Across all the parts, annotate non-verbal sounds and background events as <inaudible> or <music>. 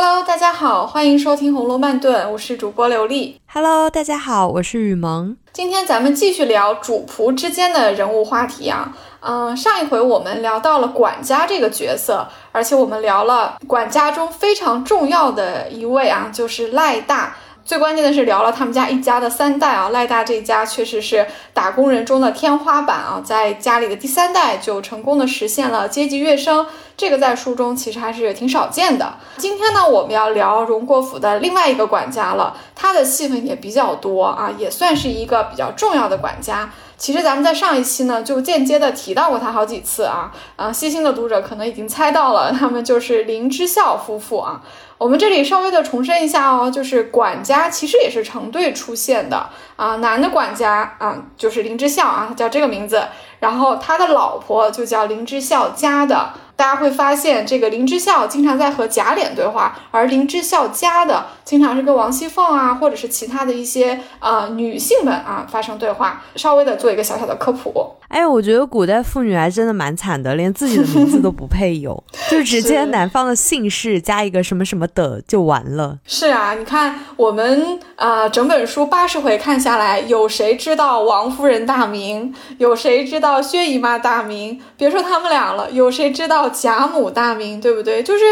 Hello，大家好，欢迎收听《红楼慢炖》，我是主播刘丽。Hello，大家好，我是雨萌。今天咱们继续聊主仆之间的人物话题啊。嗯，上一回我们聊到了管家这个角色，而且我们聊了管家中非常重要的一位啊，就是赖大。最关键的是聊了他们家一家的三代啊，赖大这一家确实是打工人中的天花板啊，在家里的第三代就成功的实现了阶级跃升，这个在书中其实还是挺少见的。今天呢，我们要聊荣国府的另外一个管家了，他的戏份也比较多啊，也算是一个比较重要的管家。其实咱们在上一期呢就间接的提到过他好几次啊，啊，细心的读者可能已经猜到了，他们就是林之孝夫妇啊。我们这里稍微的重申一下哦，就是管家其实也是成对出现的啊，男的管家啊就是林之校啊，叫这个名字，然后他的老婆就叫林之校家的。大家会发现，这个林之孝经常在和贾琏对话，而林之孝家的经常是跟王熙凤啊，或者是其他的一些呃女性们啊发生对话。稍微的做一个小小的科普。哎，我觉得古代妇女还真的蛮惨的，连自己的名字都不配有，<laughs> 就直接男方的姓氏加一个什么什么的就完了。是啊，你看我们啊，整本书八十回看下来，有谁知道王夫人大名？有谁知道薛姨妈大名？别说他们俩了，有谁知道？贾母大名，对不对？就是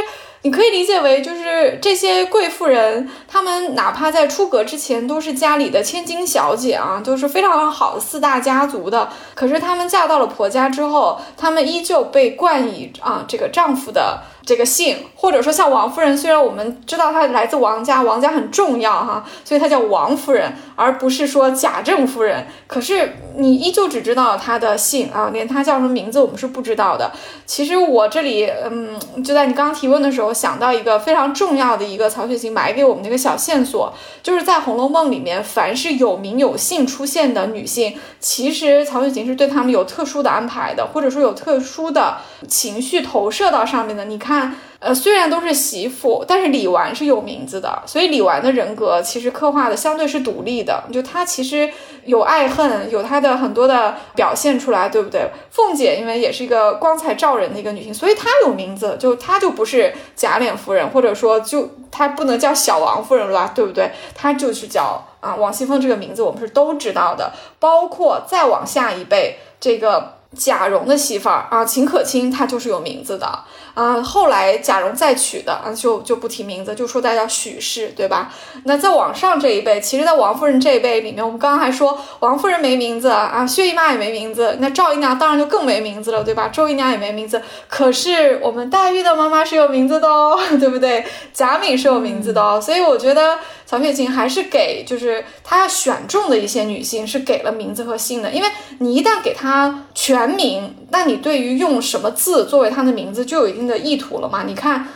你可以理解为，就是这些贵妇人，她们哪怕在出阁之前都是家里的千金小姐啊，都是非常好的四大家族的。可是她们嫁到了婆家之后，她们依旧被冠以啊这个丈夫的。这个姓，或者说像王夫人，虽然我们知道她来自王家，王家很重要哈，所以她叫王夫人，而不是说贾政夫人。可是你依旧只知道她的姓啊，连她叫什么名字我们是不知道的。其实我这里，嗯，就在你刚刚提问的时候，想到一个非常重要的一个曹雪芹埋给我们的一个小线索，就是在《红楼梦》里面，凡是有名有姓出现的女性，其实曹雪芹是对她们有特殊的安排的，或者说有特殊的情绪投射到上面的。你看。呃，虽然都是媳妇，但是李纨是有名字的，所以李纨的人格其实刻画的相对是独立的。就她其实有爱恨，有她的很多的表现出来，对不对？凤姐因为也是一个光彩照人的一个女性，所以她有名字，就她就不是贾琏夫人，或者说就她不能叫小王夫人了，对不对？她就是叫啊王熙凤这个名字，我们是都知道的。包括再往下一辈，这个贾蓉的媳妇儿啊，秦可卿，她就是有名字的。啊，后来贾蓉再娶的啊，就就不提名字，就说他叫许氏，对吧？那再往上这一辈，其实，在王夫人这一辈里面，我们刚刚还说王夫人没名字啊，薛姨妈也没名字，那赵姨娘当然就更没名字了，对吧？周姨娘也没名字，可是我们黛玉的妈妈是有名字的哦，<laughs> 对不对？贾敏是有名字的哦，所以我觉得曹雪芹还是给，就是他要选中的一些女性是给了名字和姓的，因为你一旦给她全名，那你对于用什么字作为她的名字就有一定。的意图了嘛？你看，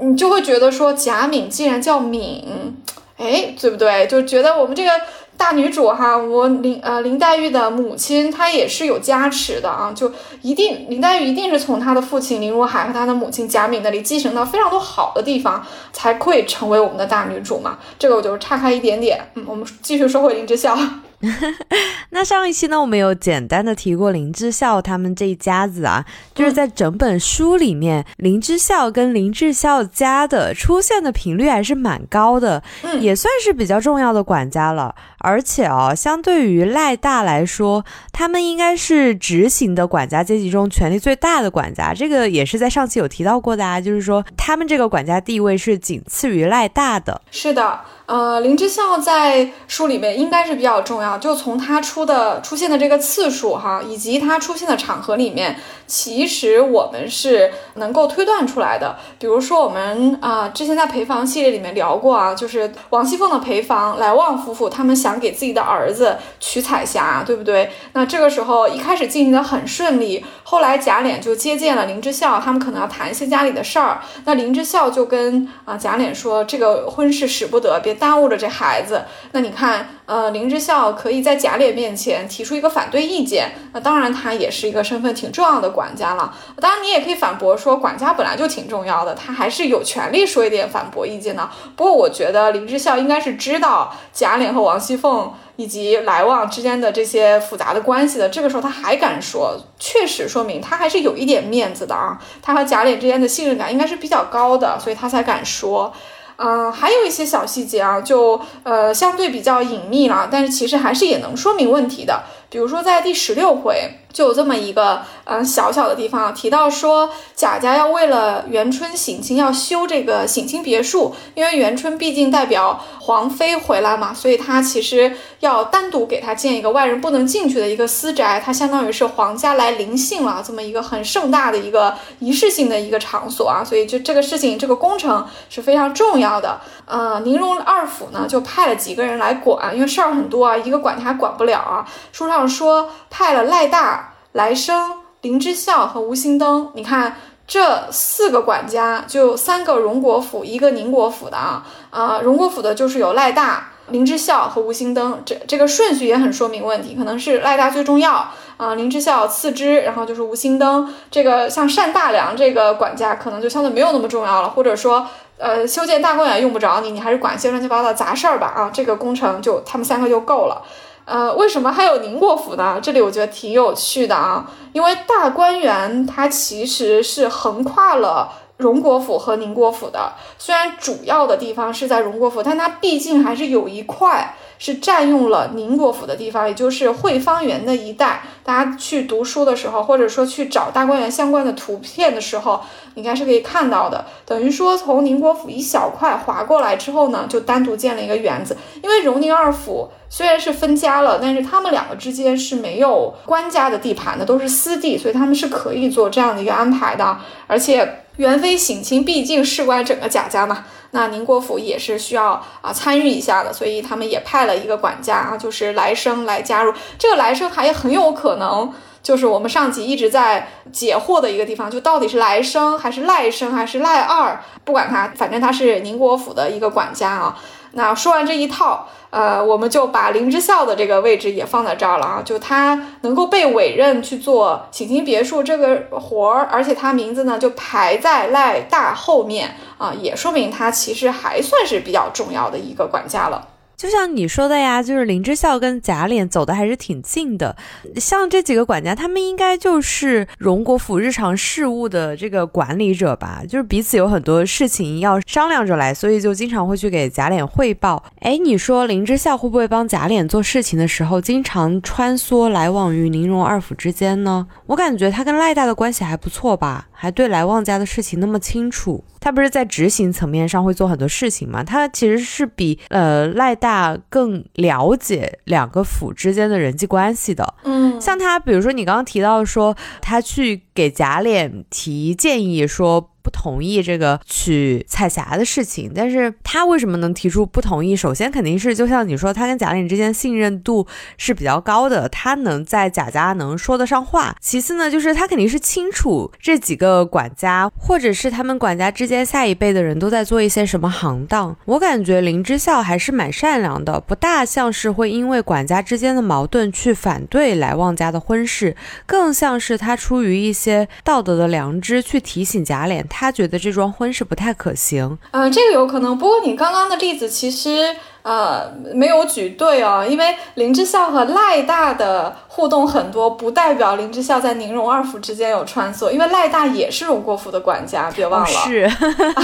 你就会觉得说贾敏既然叫敏，哎，对不对？就觉得我们这个大女主哈，我林呃林黛玉的母亲她也是有加持的啊，就一定林黛玉一定是从她的父亲林如海和她的母亲贾敏那里继承到非常多好的地方，才会成为我们的大女主嘛。这个我就岔开一点点，嗯，我们继续说回林之孝。<laughs> 那上一期呢，我们有简单的提过林之孝他们这一家子啊，就是在整本书里面，林之孝跟林志孝家的出现的频率还是蛮高的，也算是比较重要的管家了。而且哦，相对于赖大来说，他们应该是执行的管家阶级中权力最大的管家，这个也是在上期有提到过的啊，就是说他们这个管家地位是仅次于赖大的。是的。呃，林之孝在书里面应该是比较重要，就从他出的出现的这个次数哈，以及他出现的场合里面，其实我们是能够推断出来的。比如说我们啊，之前在陪房系列里面聊过啊，就是王熙凤的陪房来旺夫妇，他们想给自己的儿子娶彩霞，对不对？那这个时候一开始进行的很顺利，后来贾琏就接见了林之孝，他们可能要谈一些家里的事儿，那林之孝就跟啊贾琏说，这个婚事使不得，别。耽误了这孩子，那你看呃，林之孝可以在贾琏面前提出一个反对意见，那当然他也是一个身份挺重要的管家了。当然你也可以反驳说，管家本来就挺重要的，他还是有权利说一点反驳意见的。不过我觉得林之孝应该是知道贾琏和王熙凤以及来往之间的这些复杂的关系的。这个时候他还敢说，确实说明他还是有一点面子的啊。他和贾琏之间的信任感应该是比较高的，所以他才敢说。嗯，还有一些小细节啊，就呃相对比较隐秘了，但是其实还是也能说明问题的。比如说在第十六回。就有这么一个嗯小小的地方提到说，贾家要为了元春省亲要修这个省亲别墅，因为元春毕竟代表皇妃回来嘛，所以他其实要单独给他建一个外人不能进去的一个私宅，它相当于是皇家来临幸了这么一个很盛大的一个仪式性的一个场所啊，所以就这个事情这个工程是非常重要的。呃，宁荣二府呢就派了几个人来管，因为事儿很多啊，一个管家管不了啊。书上说派了赖大。来生、林之孝和吴兴登，你看这四个管家，就三个荣国府，一个宁国府的啊。啊，荣国府的就是有赖大、林之孝和吴兴登，这这个顺序也很说明问题，可能是赖大最重要啊，林之孝次之，然后就是吴兴登。这个像单大梁这个管家，可能就相对没有那么重要了，或者说，呃，修建大观园用不着你，你还是管些乱七八糟的杂事儿吧啊，这个工程就他们三个就够了。呃，为什么还有宁国府呢？这里我觉得挺有趣的啊，因为大观园它其实是横跨了荣国府和宁国府的，虽然主要的地方是在荣国府，但它毕竟还是有一块。是占用了宁国府的地方，也就是汇芳园的一带。大家去读书的时候，或者说去找大观园相关的图片的时候，应该是可以看到的。等于说，从宁国府一小块划过来之后呢，就单独建了一个园子。因为荣宁二府虽然是分家了，但是他们两个之间是没有官家的地盘的，都是私地，所以他们是可以做这样的一个安排的。而且元妃省亲毕竟事关整个贾家嘛。那宁国府也是需要啊参与一下的，所以他们也派了一个管家啊，就是来生来加入。这个来生还很有可能就是我们上集一直在解惑的一个地方，就到底是来生还是赖生还是赖二，不管他，反正他是宁国府的一个管家啊。那说完这一套。呃，我们就把林之孝的这个位置也放在这儿了啊，就他能够被委任去做省亲别墅这个活儿，而且他名字呢就排在赖大后面啊，也说明他其实还算是比较重要的一个管家了。就像你说的呀，就是林之孝跟贾琏走的还是挺近的。像这几个管家，他们应该就是荣国府日常事务的这个管理者吧？就是彼此有很多事情要商量着来，所以就经常会去给贾琏汇报。哎，你说林之孝会不会帮贾琏做事情的时候，经常穿梭来往于宁荣二府之间呢？我感觉他跟赖大的关系还不错吧？还对来旺家的事情那么清楚，他不是在执行层面上会做很多事情吗？他其实是比呃赖大更了解两个府之间的人际关系的。嗯，像他，比如说你刚刚提到说他去给贾琏提建议说。不同意这个娶彩霞的事情，但是他为什么能提出不同意？首先肯定是就像你说，他跟贾琏之间信任度是比较高的，他能在贾家能说得上话。其次呢，就是他肯定是清楚这几个管家，或者是他们管家之间下一辈的人都在做一些什么行当。我感觉林之孝还是蛮善良的，不大像是会因为管家之间的矛盾去反对来旺家的婚事，更像是他出于一些道德的良知去提醒贾琏。他觉得这桩婚事不太可行，嗯，这个有可能。不过你刚刚的例子其实。呃，没有举对哦，因为林之孝和赖大的互动很多，不代表林之孝在宁荣二府之间有穿梭，因为赖大也是荣国府的管家，别忘了，是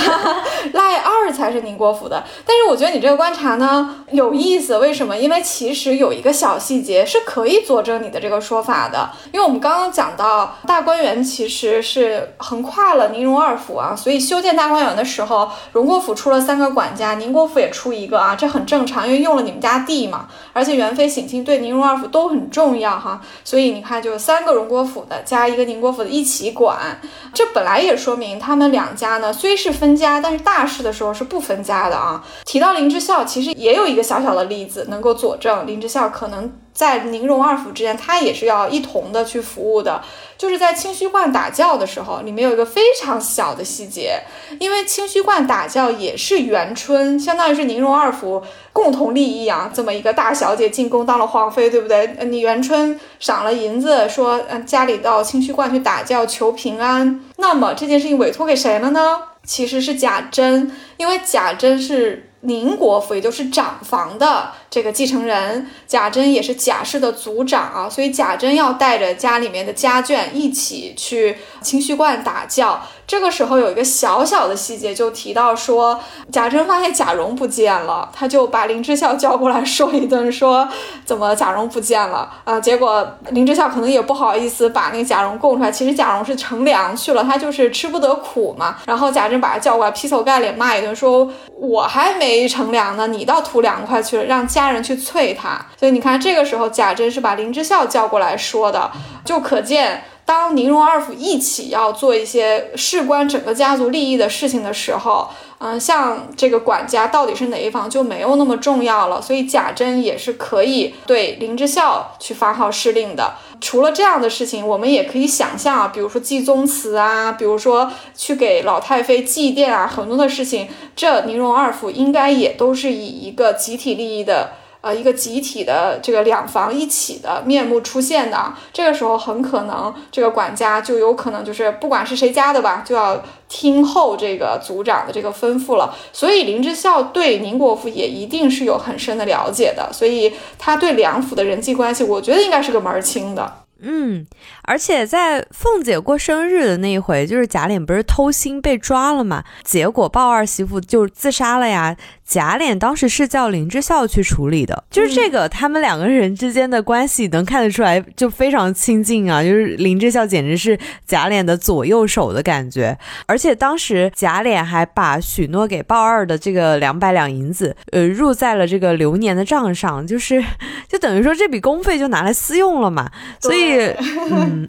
<laughs> 赖二才是宁国府的。但是我觉得你这个观察呢有意思，为什么？因为其实有一个小细节是可以佐证你的这个说法的，因为我们刚刚讲到大观园其实是横跨了宁荣二府啊，所以修建大观园的时候，荣国府出了三个管家，宁国府也出一个啊，这很。正常，因为用了你们家地嘛，而且元妃省亲对宁荣二府都很重要哈，所以你看，就三个荣国府的加一个宁国府的一起管，这本来也说明他们两家呢虽是分家，但是大事的时候是不分家的啊。提到林之孝，其实也有一个小小的例子能够佐证林之孝可能在宁荣二府之间，他也是要一同的去服务的。就是在清虚观打教的时候，里面有一个非常小的细节，因为清虚观打教也是元春，相当于是宁荣二府共同利益啊，这么一个大小姐进宫当了皇妃，对不对？你元春赏了银子，说嗯家里到清虚观去打教求平安，那么这件事情委托给谁了呢？其实是贾珍，因为贾珍是。宁国府也就是长房的这个继承人贾珍也是贾氏的族长啊，所以贾珍要带着家里面的家眷一起去清虚观打教。这个时候有一个小小的细节，就提到说贾珍发现贾蓉不见了，他就把林之孝叫过来说一顿，说怎么贾蓉不见了啊？结果林之孝可能也不好意思把那个贾蓉供出来，其实贾蓉是乘凉去了，他就是吃不得苦嘛。然后贾珍把他叫过来，劈头盖脸骂一顿，说我还没乘凉呢，你倒图凉快去了，让家人去催他。所以你看，这个时候贾珍是把林之孝叫过来说的，就可见。当宁荣二府一起要做一些事关整个家族利益的事情的时候，嗯，像这个管家到底是哪一方就没有那么重要了。所以贾珍也是可以对林之孝去发号施令的。除了这样的事情，我们也可以想象啊，比如说祭宗祠啊，比如说去给老太妃祭奠啊，很多的事情，这宁荣二府应该也都是以一个集体利益的。呃，一个集体的这个两房一起的面目出现的，这个时候很可能这个管家就有可能就是不管是谁家的吧，就要听候这个族长的这个吩咐了。所以林之孝对宁国府也一定是有很深的了解的，所以他对两府的人际关系，我觉得应该是个门儿清的。嗯，而且在凤姐过生日的那一回，就是贾琏不是偷腥被抓了嘛，结果鲍二媳妇就自杀了呀。贾琏当时是叫林之孝去处理的，就是这个他们两个人之间的关系能看得出来，就非常亲近啊。就是林之孝简直是贾琏的左右手的感觉，而且当时贾琏还把许诺给鲍二的这个两百两银子，呃，入在了这个流年的账上，就是就等于说这笔公费就拿来私用了嘛。所以，嗯，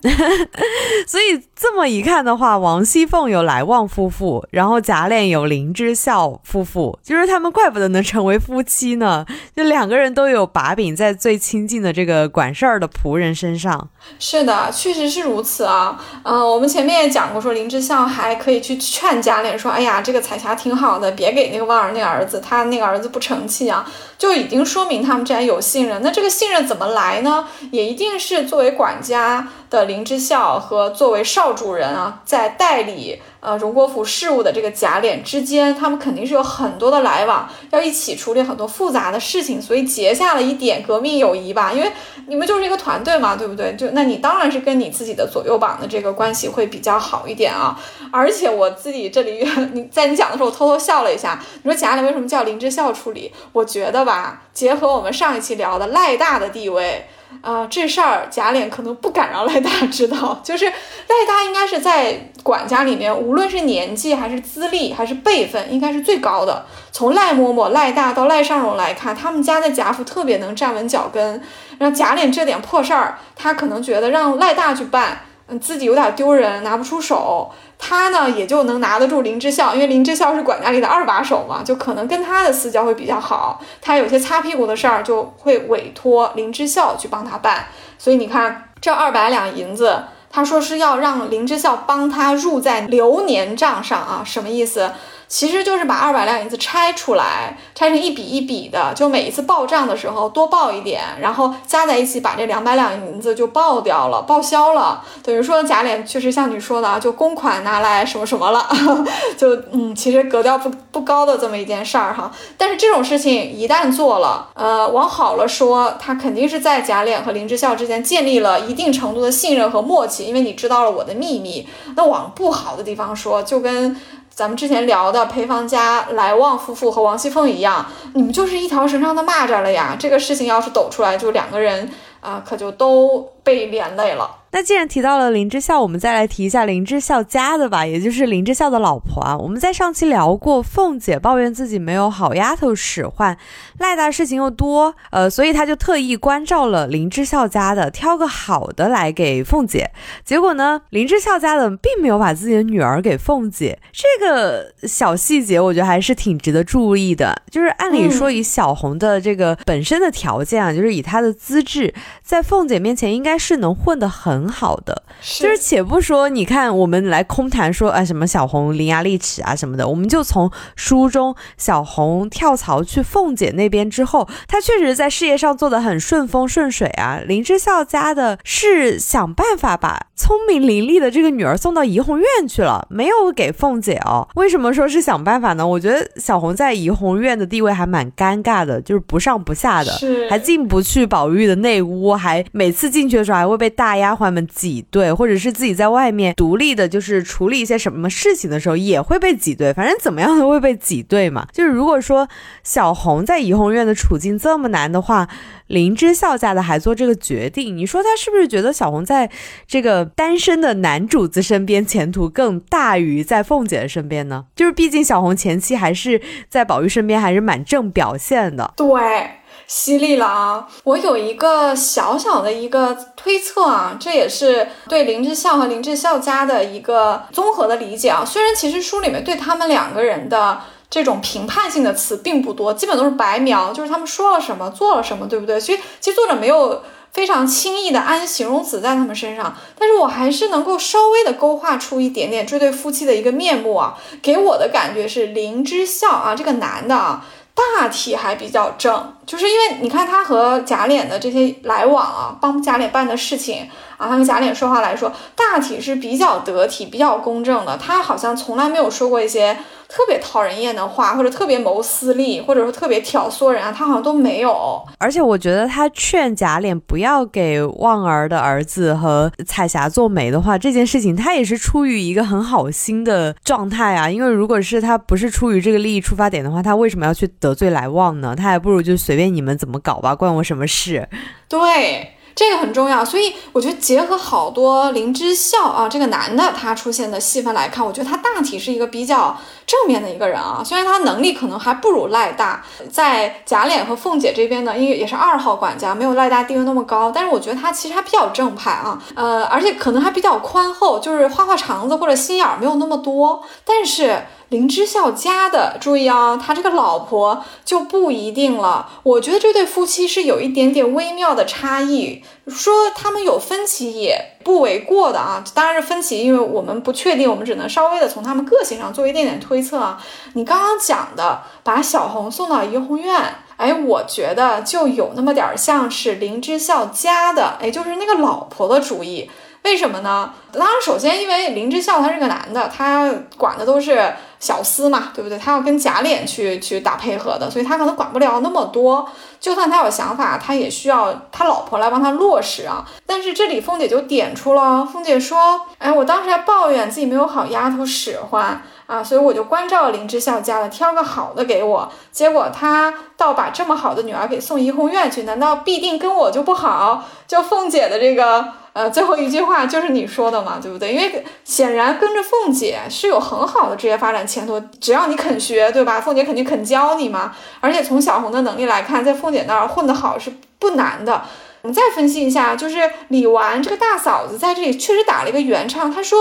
<laughs> 所以这么一看的话，王熙凤有来旺夫妇，然后贾琏有林之孝夫妇，就是他们。怪不得能成为夫妻呢，就两个人都有把柄在最亲近的这个管事儿的仆人身上。是的，确实是如此啊。嗯，我们前面也讲过，说林之孝还可以去劝贾琏说：“哎呀，这个彩霞挺好的，别给那个旺儿那儿子，他那个儿子不成器啊。”就已经说明他们之间有信任。那这个信任怎么来呢？也一定是作为管家的林之孝和作为少主人啊，在代理。呃，荣国府事务的这个贾琏之间，他们肯定是有很多的来往，要一起处理很多复杂的事情，所以结下了一点革命友谊吧。因为你们就是一个团队嘛，对不对？就那你当然是跟你自己的左右膀的这个关系会比较好一点啊。而且我自己这里，你在你讲的时候，我偷偷笑了一下。你说贾琏为什么叫林之孝处理？我觉得吧，结合我们上一期聊的赖大的地位。啊，这事儿贾琏可能不敢让赖大知道，就是赖大应该是在管家里面，无论是年纪还是资历还是辈分，应该是最高的。从赖嬷嬷、赖大到赖尚荣来看，他们家的贾府特别能站稳脚跟。让贾琏这点破事儿，他可能觉得让赖大去办，嗯，自己有点丢人，拿不出手。他呢也就能拿得住林之孝，因为林之孝是管家里的二把手嘛，就可能跟他的私交会比较好。他有些擦屁股的事儿就会委托林之孝去帮他办。所以你看这二百两银子，他说是要让林之孝帮他入在流年账上啊，什么意思？其实就是把二百两银子拆出来，拆成一笔一笔的，就每一次报账的时候多报一点，然后加在一起把这两百两银子就报掉了，报销了。等于说贾琏确实像你说的啊，就公款拿来什么什么了，<laughs> 就嗯，其实格调不不高的这么一件事儿哈。但是这种事情一旦做了，呃，往好了说，他肯定是在贾琏和林之孝之间建立了一定程度的信任和默契，因为你知道了我的秘密。那往不好的地方说，就跟。咱们之前聊的裴方家来旺夫妇和王熙凤一样，你们就是一条绳上的蚂蚱了呀！这个事情要是抖出来，就两个人啊，可就都被连累了。那既然提到了林之孝，我们再来提一下林之孝家的吧，也就是林之孝的老婆啊。我们在上期聊过，凤姐抱怨自己没有好丫头使唤，赖大事情又多，呃，所以她就特意关照了林之孝家的，挑个好的来给凤姐。结果呢，林之孝家的并没有把自己的女儿给凤姐，这个小细节我觉得还是挺值得注意的。就是按理说，以小红的这个本身的条件啊，就是以她的资质，在凤姐面前应该是能混得很。好的，就是且不说，你看我们来空谈说啊什么小红伶牙俐齿啊什么的，我们就从书中小红跳槽去凤姐那边之后，她确实在事业上做的很顺风顺水啊。林之孝家的是想办法把聪明伶俐的这个女儿送到怡红院去了，没有给凤姐哦。为什么说是想办法呢？我觉得小红在怡红院的地位还蛮尴尬的，就是不上不下的，还进不去宝玉的内屋，还每次进去的时候还会被大丫鬟。们挤兑，或者是自己在外面独立的，就是处理一些什么事情的时候，也会被挤兑。反正怎么样都会被挤兑嘛。<laughs> 就是如果说小红在怡红院的处境这么难的话，林之孝家的还做这个决定，你说他是不是觉得小红在这个单身的男主子身边前途更大于在凤姐的身边呢？就是毕竟小红前期还是在宝玉身边，还是蛮正表现的。对。犀利了啊！我有一个小小的一个推测啊，这也是对林之孝和林之孝家的一个综合的理解啊。虽然其实书里面对他们两个人的这种评判性的词并不多，基本都是白描，就是他们说了什么，做了什么，对不对？所以其实作者没有非常轻易的安形容词在他们身上，但是我还是能够稍微的勾画出一点点这对夫妻的一个面目啊。给我的感觉是林之孝啊，这个男的啊。大体还比较正，就是因为你看他和贾琏的这些来往啊，帮贾琏办的事情啊，他跟贾琏说话来说，大体是比较得体、比较公正的。他好像从来没有说过一些。特别讨人厌的话，或者特别谋私利，或者说特别挑唆人啊，他好像都没有。而且我觉得他劝贾琏不要给旺儿的儿子和彩霞做媒的话，这件事情他也是出于一个很好心的状态啊。因为如果是他不是出于这个利益出发点的话，他为什么要去得罪来旺呢？他还不如就随随便你们怎么搞吧，关我什么事？对。这个很重要，所以我觉得结合好多林之孝啊这个男的他出现的戏份来看，我觉得他大体是一个比较正面的一个人啊。虽然他能力可能还不如赖大，在贾琏和凤姐这边呢，因为也是二号管家，没有赖大地位那么高，但是我觉得他其实还比较正派啊，呃，而且可能还比较宽厚，就是花花肠子或者心眼儿没有那么多，但是。林之孝家的，注意啊，他这个老婆就不一定了。我觉得这对夫妻是有一点点微妙的差异，说他们有分歧也不为过的啊。当然是分歧，因为我们不确定，我们只能稍微的从他们个性上做一点点推测啊。你刚刚讲的把小红送到怡红院，哎，我觉得就有那么点儿像是林之孝家的，哎，就是那个老婆的主意。为什么呢？当然，首先因为林之孝他是个男的，他管的都是小厮嘛，对不对？他要跟贾琏去去打配合的，所以他可能管不了那么多。就算他有想法，他也需要他老婆来帮他落实啊。但是这里凤姐就点出了，凤姐说：“哎，我当时还抱怨自己没有好丫头使唤啊，所以我就关照林之孝家了，挑个好的给我。结果他倒把这么好的女儿给送怡红院去，难道必定跟我就不好？就凤姐的这个。”呃，最后一句话就是你说的嘛，对不对？因为显然跟着凤姐是有很好的职业发展前途，只要你肯学，对吧？凤姐肯定肯教你嘛。而且从小红的能力来看，在凤姐那儿混得好是不难的。我们再分析一下，就是李纨这个大嫂子在这里确实打了一个圆场。她说：“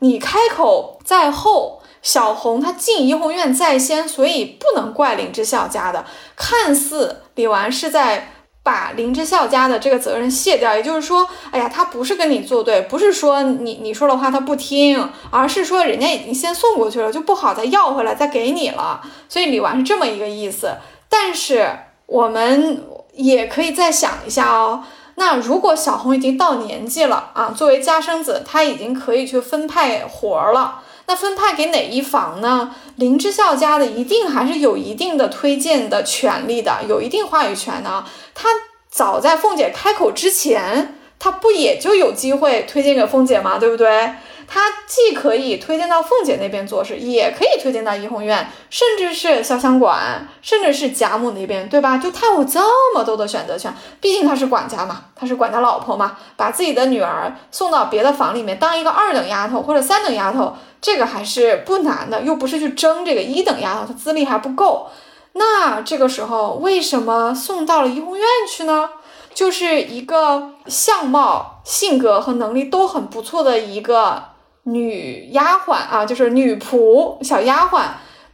你开口在后，小红她进怡红院在先，所以不能怪林之孝家的。”看似李纨是在。把林之孝家的这个责任卸掉，也就是说，哎呀，他不是跟你作对，不是说你你说的话他不听，而是说人家已经先送过去了，就不好再要回来再给你了。所以李纨是这么一个意思。但是我们也可以再想一下哦，那如果小红已经到年纪了啊，作为家生子，他已经可以去分派活儿了。那分派给哪一房呢？林之孝家的一定还是有一定的推荐的权利的，有一定话语权呢。他早在凤姐开口之前，他不也就有机会推荐给凤姐吗？对不对？他既可以推荐到凤姐那边做事，也可以推荐到怡红院，甚至是潇湘馆，甚至是贾母那边，对吧？就他有这么多的选择权，毕竟他是管家嘛，他是管家老婆嘛，把自己的女儿送到别的房里面当一个二等丫头或者三等丫头，这个还是不难的，又不是去争这个一等丫头，她资历还不够。那这个时候为什么送到了怡红院去呢？就是一个相貌、性格和能力都很不错的一个女丫鬟啊，就是女仆、小丫鬟，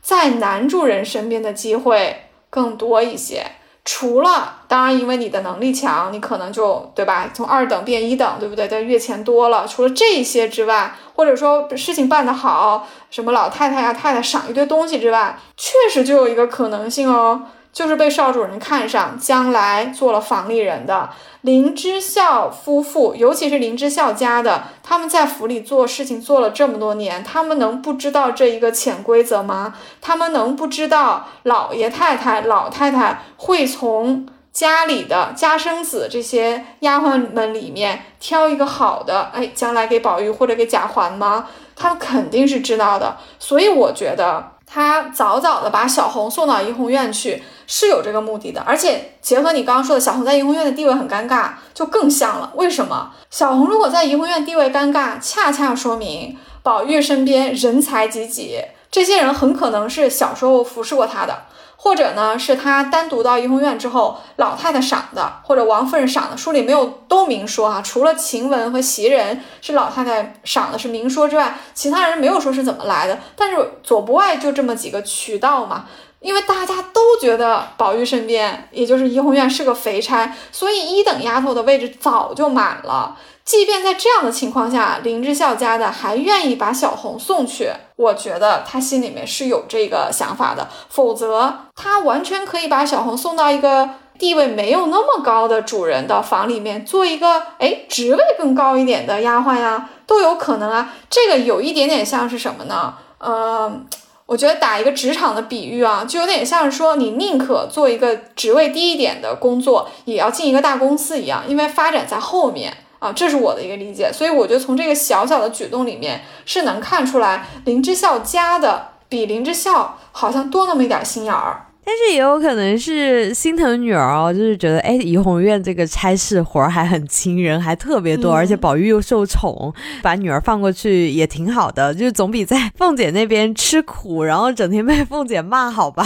在男主人身边的机会更多一些。除了，当然，因为你的能力强，你可能就对吧？从二等变一等，对不对？但月钱多了。除了这些之外，或者说事情办得好，什么老太太呀、太太赏一堆东西之外，确实就有一个可能性哦。就是被少主人看上，将来做了房里人的林之孝夫妇，尤其是林之孝家的，他们在府里做事情做了这么多年，他们能不知道这一个潜规则吗？他们能不知道老爷太太、老太太会从家里的家生子这些丫鬟们里面挑一个好的，哎，将来给宝玉或者给贾环吗？他们肯定是知道的，所以我觉得他早早的把小红送到怡红院去。是有这个目的的，而且结合你刚刚说的小红在怡红院的地位很尴尬，就更像了。为什么小红如果在怡红院地位尴尬，恰恰说明宝玉身边人才济济，这些人很可能是小时候服侍过他的。或者呢，是他单独到怡红院之后，老太太赏的，或者王夫人赏的，书里没有都明说啊。除了晴雯和袭人是老太太赏的，是明说之外，其他人没有说是怎么来的。但是左不外就这么几个渠道嘛，因为大家都觉得宝玉身边，也就是怡红院是个肥差，所以一等丫头的位置早就满了。即便在这样的情况下，林之孝家的还愿意把小红送去，我觉得他心里面是有这个想法的。否则，他完全可以把小红送到一个地位没有那么高的主人的房里面，做一个哎职位更高一点的丫鬟呀，都有可能啊。这个有一点点像是什么呢？嗯，我觉得打一个职场的比喻啊，就有点像是说，你宁可做一个职位低一点的工作，也要进一个大公司一样，因为发展在后面。啊，这是我的一个理解，所以我觉得从这个小小的举动里面是能看出来林之孝家的比林之孝好像多那么一点心眼儿，但是也有可能是心疼女儿哦，就是觉得哎，怡红院这个差事活儿还很亲，人还特别多，而且宝玉又受宠，把女儿放过去也挺好的，就是总比在凤姐那边吃苦，然后整天被凤姐骂好吧？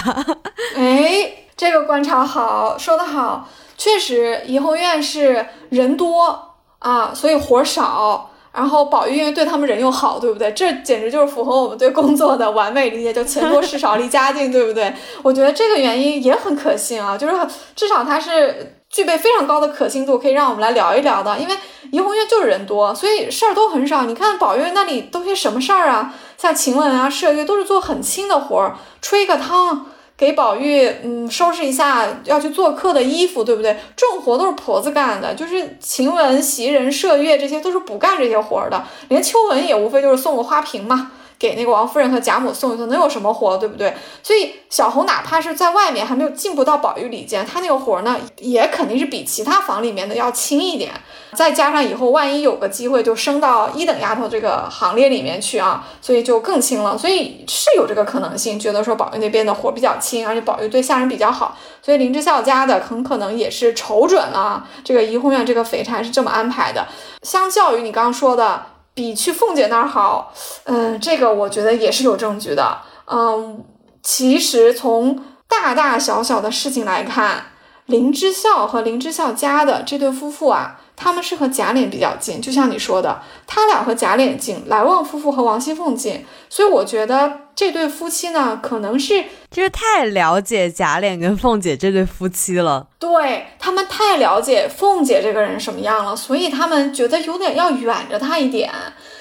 哎，这个观察好，说得好，确实怡红院是人多。啊，所以活少，然后宝玉因为对他们人又好，对不对？这简直就是符合我们对工作的完美理解，就钱多事少离家近，对不对？我觉得这个原因也很可信啊，就是至少它是具备非常高的可信度，可以让我们来聊一聊的。因为怡红院就是人多，所以事儿都很少。你看宝玉那里都些什么事儿啊？像晴雯啊、麝月都是做很轻的活儿，吹个汤。给宝玉，嗯，收拾一下要去做客的衣服，对不对？这种活都是婆子干的，就是晴雯、袭人、麝月这些都是不干这些活的，连秋纹也无非就是送个花瓶嘛。给那个王夫人和贾母送一送，能有什么活，对不对？所以小红哪怕是在外面还没有进不到宝玉里间，她那个活呢，也肯定是比其他房里面的要轻一点。再加上以后万一有个机会就升到一等丫头这个行列里面去啊，所以就更轻了。所以是有这个可能性，觉得说宝玉那边的活比较轻，而且宝玉对下人比较好，所以林之孝家的很可能也是瞅准了这个怡红院这个肥差是这么安排的。相较于你刚刚说的。比去凤姐那儿好，嗯，这个我觉得也是有证据的，嗯，其实从大大小小的事情来看，林之孝和林之孝家的这对夫妇啊。他们是和贾琏比较近，就像你说的，他俩和贾琏近，来旺夫妇和王熙凤近，所以我觉得这对夫妻呢，可能是就是太了解贾琏跟凤姐这对夫妻了，对他们太了解凤姐这个人什么样了，所以他们觉得有点要远着她一点。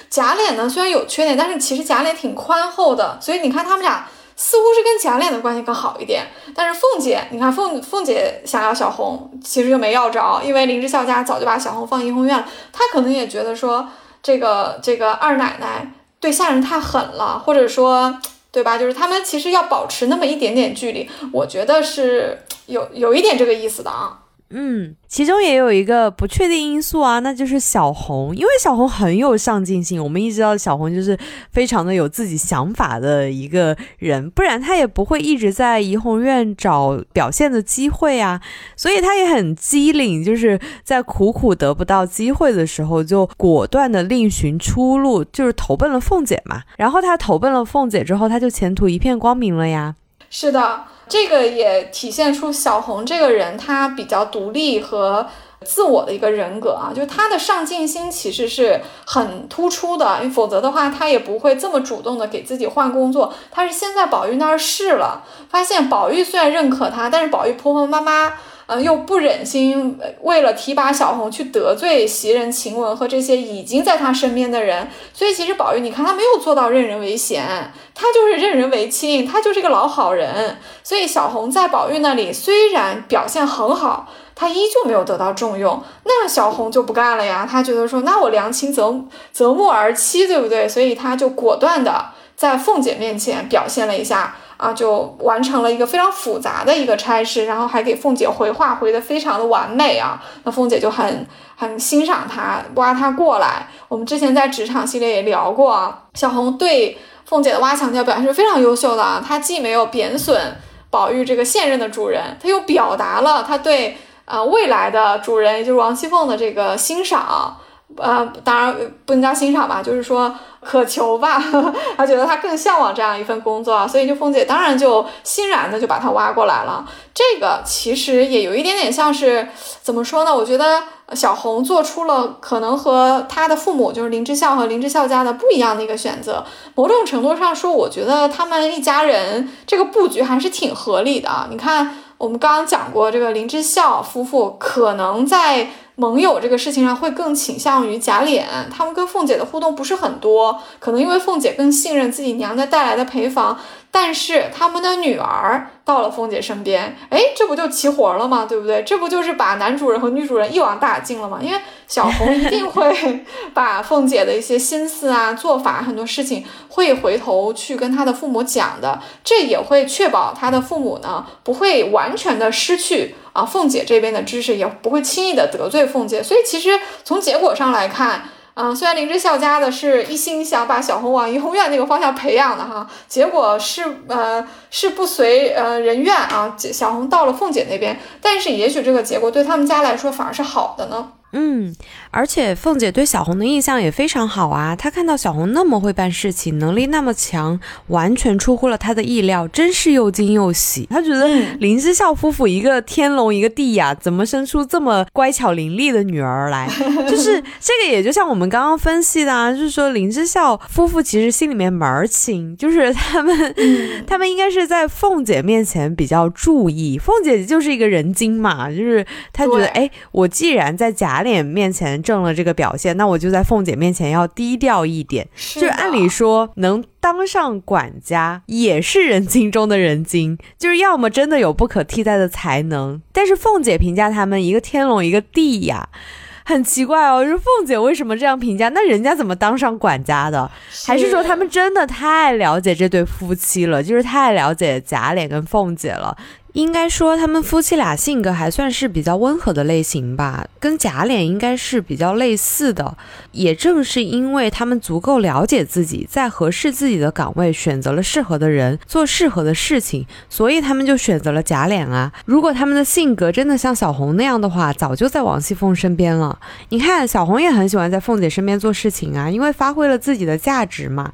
贾琏呢，虽然有缺点，但是其实贾琏挺宽厚的，所以你看他们俩。似乎是跟贾琏的关系更好一点，但是凤姐，你看凤凤姐想要小红，其实就没要着，因为林之孝家早就把小红放怡红院了。她可能也觉得说，这个这个二奶奶对下人太狠了，或者说，对吧？就是他们其实要保持那么一点点距离，我觉得是有有一点这个意思的啊。嗯，其中也有一个不确定因素啊，那就是小红，因为小红很有上进心，我们一直知道小红就是非常的有自己想法的一个人，不然她也不会一直在怡红院找表现的机会啊，所以她也很机灵，就是在苦苦得不到机会的时候，就果断的另寻出路，就是投奔了凤姐嘛。然后她投奔了凤姐之后，她就前途一片光明了呀。是的。这个也体现出小红这个人，她比较独立和自我的一个人格啊，就是她的上进心其实是很突出的，因为否则的话，她也不会这么主动的给自己换工作。她是先在宝玉那儿试了，发现宝玉虽然认可她，但是宝玉婆婆妈妈。嗯，又不忍心为了提拔小红去得罪袭人、晴雯和这些已经在他身边的人，所以其实宝玉，你看他没有做到任人唯贤，他就是任人唯亲，他就是个老好人。所以小红在宝玉那里虽然表现很好，他依旧没有得到重用。那小红就不干了呀，他觉得说，那我良禽择择木而栖，对不对？所以他就果断的在凤姐面前表现了一下。啊，就完成了一个非常复杂的一个差事，然后还给凤姐回话，回的非常的完美啊。那凤姐就很很欣赏他，挖他过来。我们之前在职场系列也聊过啊，小红对凤姐的挖墙脚表现是非常优秀的啊。她既没有贬损宝玉这个现任的主人，她又表达了她对呃未来的主人，也就是王熙凤的这个欣赏。呃，当然不能叫欣赏吧，就是说。渴求吧，<laughs> 他觉得他更向往这样一份工作，所以就凤姐当然就欣然的就把他挖过来了。这个其实也有一点点像是怎么说呢？我觉得小红做出了可能和他的父母就是林之孝和林之孝家的不一样的一个选择。某种程度上说，我觉得他们一家人这个布局还是挺合理的。你看，我们刚刚讲过，这个林之孝夫妇可能在。盟友这个事情上会更倾向于贾琏，他们跟凤姐的互动不是很多，可能因为凤姐更信任自己娘家带来的陪房。但是他们的女儿到了凤姐身边，哎，这不就齐活了吗？对不对？这不就是把男主人和女主人一网打尽了吗？因为小红一定会把凤姐的一些心思啊、做法很多事情会回头去跟她的父母讲的，这也会确保她的父母呢不会完全的失去啊凤姐这边的支持，也不会轻易的得罪凤姐。所以其实从结果上来看。嗯，虽然林之孝家的是一心想把小红往怡红院那个方向培养的哈，结果是呃是不随呃人愿啊，小红到了凤姐那边，但是也许这个结果对他们家来说反而是好的呢。嗯，而且凤姐对小红的印象也非常好啊。她看到小红那么会办事情，能力那么强，完全出乎了她的意料，真是又惊又喜。她觉得林之孝夫妇一个天龙一个地呀，怎么生出这么乖巧伶俐的女儿来？就是 <laughs> 这个，也就像我们刚刚分析的，啊，就是说林之孝夫妇其实心里面门儿清，就是他们 <laughs> 他们应该是在凤姐面前比较注意。凤姐就是一个人精嘛，就是她觉得，哎，我既然在家。脸面前挣了这个表现，那我就在凤姐面前要低调一点。就是按理说，能当上管家也是人精中的人精，就是要么真的有不可替代的才能。但是凤姐评价他们一个天龙一个地呀，很奇怪哦。就是凤姐为什么这样评价？那人家怎么当上管家的？还是说他们真的太了解这对夫妻了？就是太了解贾琏跟凤姐了？应该说，他们夫妻俩性格还算是比较温和的类型吧，跟假脸应该是比较类似的。也正是因为他们足够了解自己，在合适自己的岗位选择了适合的人，做适合的事情，所以他们就选择了假脸啊。如果他们的性格真的像小红那样的话，早就在王熙凤身边了。你看，小红也很喜欢在凤姐身边做事情啊，因为发挥了自己的价值嘛。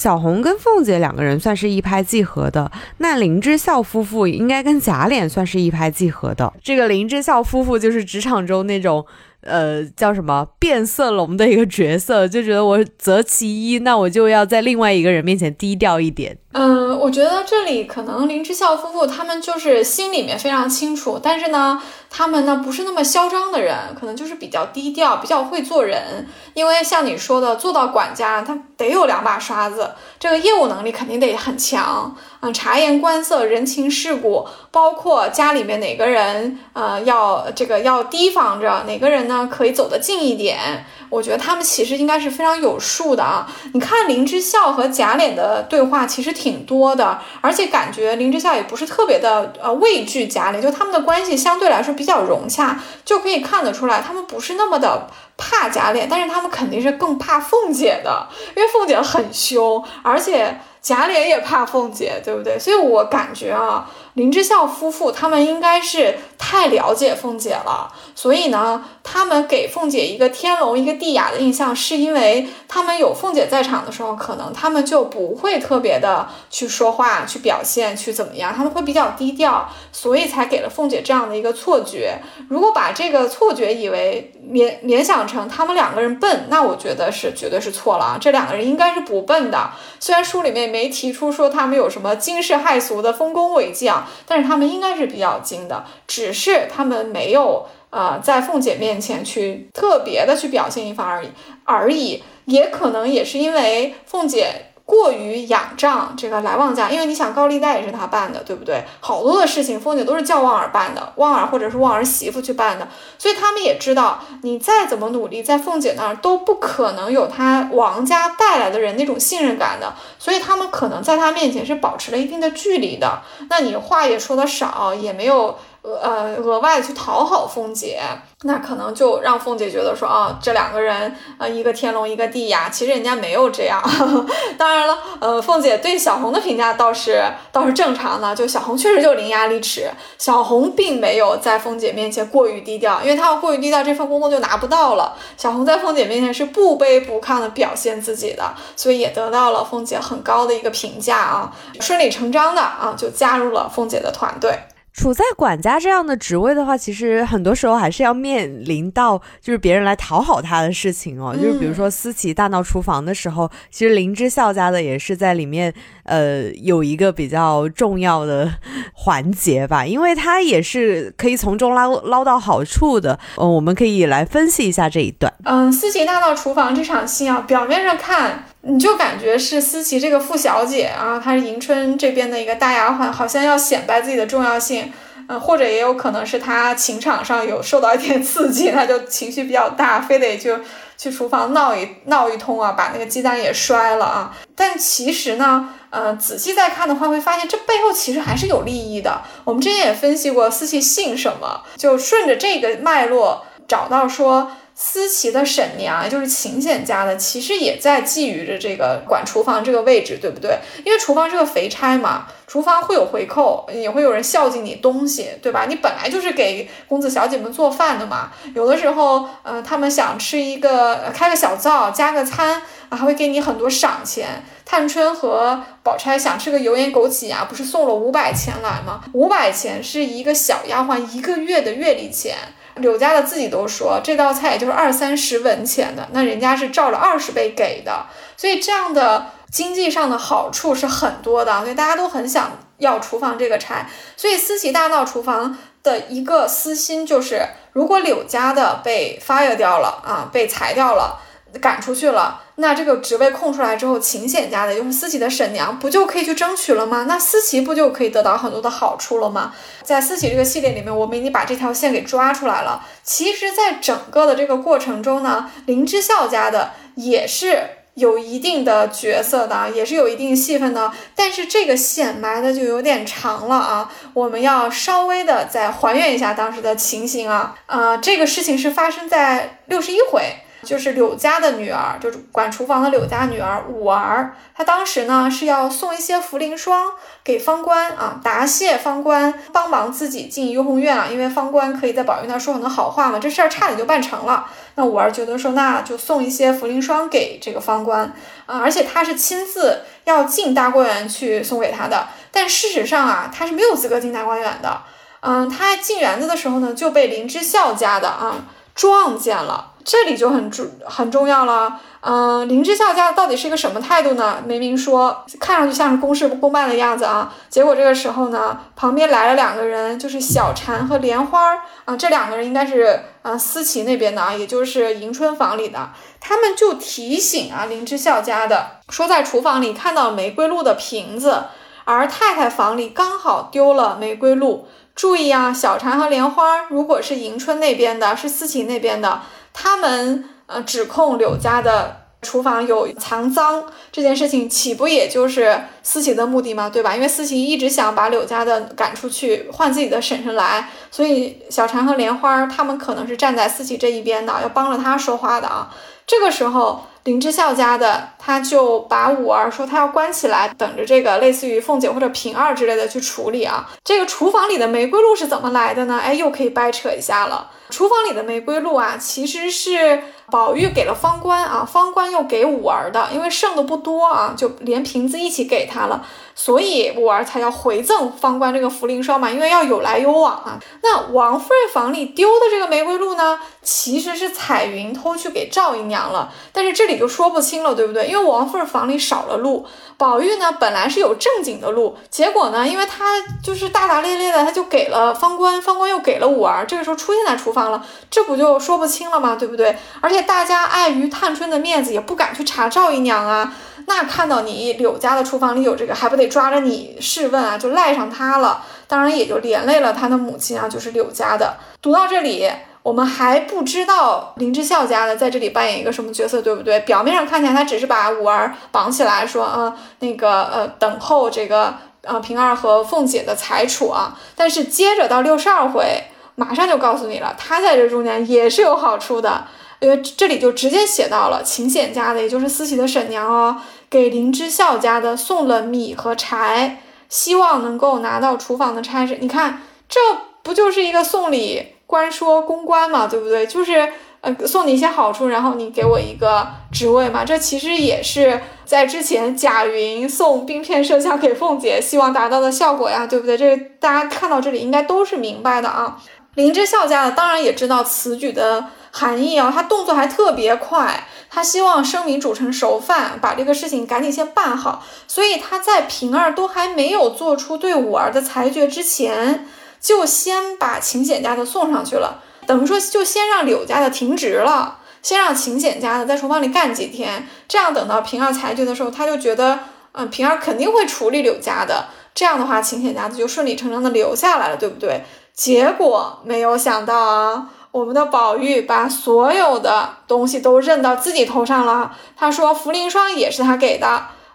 小红跟凤姐两个人算是一拍即合的，那林之孝夫妇应该跟贾琏算是一拍即合的。这个林之孝夫妇就是职场中那种。呃，叫什么变色龙的一个角色，就觉得我择其一，那我就要在另外一个人面前低调一点。嗯，我觉得这里可能林之孝夫妇他们就是心里面非常清楚，但是呢，他们呢不是那么嚣张的人，可能就是比较低调，比较会做人。因为像你说的，做到管家，他得有两把刷子，这个业务能力肯定得很强啊，察言观色、人情世故，包括家里面哪个人呃要这个要提防着，哪个人呢可以走得近一点。我觉得他们其实应该是非常有数的啊！你看林之孝和贾琏的对话其实挺多的，而且感觉林之孝也不是特别的呃畏惧贾琏，就他们的关系相对来说比较融洽，就可以看得出来他们不是那么的怕贾琏，但是他们肯定是更怕凤姐的，因为凤姐很凶，而且贾琏也怕凤姐，对不对？所以我感觉啊。林之孝夫妇他们应该是太了解凤姐了，所以呢，他们给凤姐一个天聋一个地哑的印象，是因为他们有凤姐在场的时候，可能他们就不会特别的去说话、去表现、去怎么样，他们会比较低调，所以才给了凤姐这样的一个错觉。如果把这个错觉以为联联想成他们两个人笨，那我觉得是绝对是错了啊！这两个人应该是不笨的，虽然书里面没提出说他们有什么惊世骇俗的丰功伟绩啊。但是他们应该是比较精的，只是他们没有啊在凤姐面前去特别的去表现一番而已而已，也可能也是因为凤姐。过于仰仗这个来旺家，因为你想高利贷也是他办的，对不对？好多的事情凤姐都是叫旺儿办的，旺儿或者是旺儿媳妇去办的，所以他们也知道，你再怎么努力，在凤姐那儿都不可能有他王家带来的人那种信任感的，所以他们可能在他面前是保持了一定的距离的。那你话也说的少，也没有。呃，额外去讨好凤姐，那可能就让凤姐觉得说啊，这两个人啊，一个天龙一个地呀，其实人家没有这样。<laughs> 当然了，呃，凤姐对小红的评价倒是倒是正常的，就小红确实就伶牙俐齿，小红并没有在凤姐面前过于低调，因为她要过于低调，这份工作就拿不到了。小红在凤姐面前是不卑不亢的表现自己的，所以也得到了凤姐很高的一个评价啊，顺理成章的啊，就加入了凤姐的团队。处在管家这样的职位的话，其实很多时候还是要面临到就是别人来讨好他的事情哦。就是比如说思琪大闹厨房的时候，其实林之孝家的也是在里面，呃，有一个比较重要的 <laughs> 环节吧，因为他也是可以从中捞捞到好处的。嗯，我们可以来分析一下这一段。嗯，思琪大闹厨房这场戏啊，表面上看。你就感觉是思琪这个傅小姐啊，她是迎春这边的一个大丫鬟，好像要显摆自己的重要性，嗯，或者也有可能是她情场上有受到一点刺激，她就情绪比较大，非得就去厨房闹一闹一通啊，把那个鸡蛋也摔了啊。但其实呢，呃，仔细再看的话，会发现这背后其实还是有利益的。我们之前也分析过，私信信什么，就顺着这个脉络找到说。思琪的婶娘，就是秦简家的，其实也在觊觎着这个管厨房这个位置，对不对？因为厨房是个肥差嘛，厨房会有回扣，也会有人孝敬你东西，对吧？你本来就是给公子小姐们做饭的嘛。有的时候，呃，他们想吃一个，开个小灶，加个餐，还会给你很多赏钱。探春和宝钗想吃个油盐枸杞啊，不是送了五百钱来吗？五百钱是一个小丫鬟一个月的月例钱。柳家的自己都说这道菜也就是二三十文钱的，那人家是照了二十倍给的，所以这样的经济上的好处是很多的，所以大家都很想要厨房这个差。所以思琪大闹厨房的一个私心就是，如果柳家的被 fire 掉了啊，被裁掉了。赶出去了，那这个职位空出来之后，秦显家的，就是思琪的婶娘，不就可以去争取了吗？那思琪不就可以得到很多的好处了吗？在思琪这个系列里面，我们已经把这条线给抓出来了。其实，在整个的这个过程中呢，林之孝家的也是有一定的角色的，也是有一定戏份的。但是这个线埋的就有点长了啊，我们要稍微的再还原一下当时的情形啊。呃，这个事情是发生在六十一回。就是柳家的女儿，就是管厨房的柳家女儿五儿，她当时呢是要送一些茯苓霜给方官啊，答谢方官帮忙自己进怡红院啊，因为方官可以在宝玉那说很多好话嘛，这事儿差点就办成了。那五儿觉得说，那就送一些茯苓霜给这个方官啊，而且他是亲自要进大观园去送给他的，但事实上啊，他是没有资格进大观园的。嗯，他进园子的时候呢，就被林之孝家的啊撞见了。这里就很重很重要了。嗯，林之孝家到底是一个什么态度呢？没明说，看上去像是公事公办的样子啊。结果这个时候呢，旁边来了两个人，就是小婵和莲花啊。这两个人应该是啊思琪那边的啊，也就是迎春房里的。他们就提醒啊林之孝家的，说在厨房里看到玫瑰露的瓶子，而太太房里刚好丢了玫瑰露。注意啊，小婵和莲花如果是迎春那边的，是思琪那边的，他们。呃，指控柳家的厨房有藏赃这件事情，岂不也就是思琪的目的吗？对吧？因为思琪一直想把柳家的赶出去，换自己的婶婶来，所以小婵和莲花他们可能是站在思琪这一边的，要帮着他说话的啊。这个时候。林之孝家的，他就把五儿说他要关起来，等着这个类似于凤姐或者平儿之类的去处理啊。这个厨房里的玫瑰露是怎么来的呢？哎，又可以掰扯一下了。厨房里的玫瑰露啊，其实是宝玉给了方官啊，方官又给五儿的，因为剩的不多啊，就连瓶子一起给他了。所以五儿才要回赠方官这个茯苓霜嘛，因为要有来有往啊。那王夫人房里丢的这个玫瑰露呢，其实是彩云偷去给赵姨娘了，但是这里就说不清了，对不对？因为王夫人房里少了露，宝玉呢本来是有正经的露，结果呢，因为他就是大大咧咧的，他就给了方官，方官又给了五儿，这个时候出现在厨房了，这不就说不清了吗？对不对？而且大家碍于探春的面子，也不敢去查赵姨娘啊。那看到你柳家的厨房里有这个，还不得抓着你试问啊？就赖上他了，当然也就连累了他的母亲啊，就是柳家的。读到这里，我们还不知道林之孝家的在这里扮演一个什么角色，对不对？表面上看起来他只是把五儿绑起来，说啊，那个呃，等候这个呃平儿和凤姐的裁处啊。但是接着到六十二回，马上就告诉你了，他在这中间也是有好处的，因为这里就直接写到了秦显家的，也就是思琪的婶娘哦。给林之孝家的送了米和柴，希望能够拿到厨房的差事。你看，这不就是一个送礼官说公关嘛，对不对？就是呃送你一些好处，然后你给我一个职位嘛。这其实也是在之前贾云送冰片麝香给凤姐，希望达到的效果呀，对不对？这大家看到这里应该都是明白的啊。林之孝家的当然也知道此举的含义啊，他动作还特别快。他希望生米煮成熟饭，把这个事情赶紧先办好。所以他在平儿都还没有做出对五儿的裁决之前，就先把秦显家的送上去了，等于说就先让柳家的停职了，先让秦显家的在厨房里干几天。这样等到平儿裁决的时候，他就觉得，嗯，平儿肯定会处理柳家的。这样的话，秦显家的就顺理成章的留下来了，对不对？结果没有想到啊。我们的宝玉把所有的东西都认到自己头上了。他说茯苓霜也是他给的，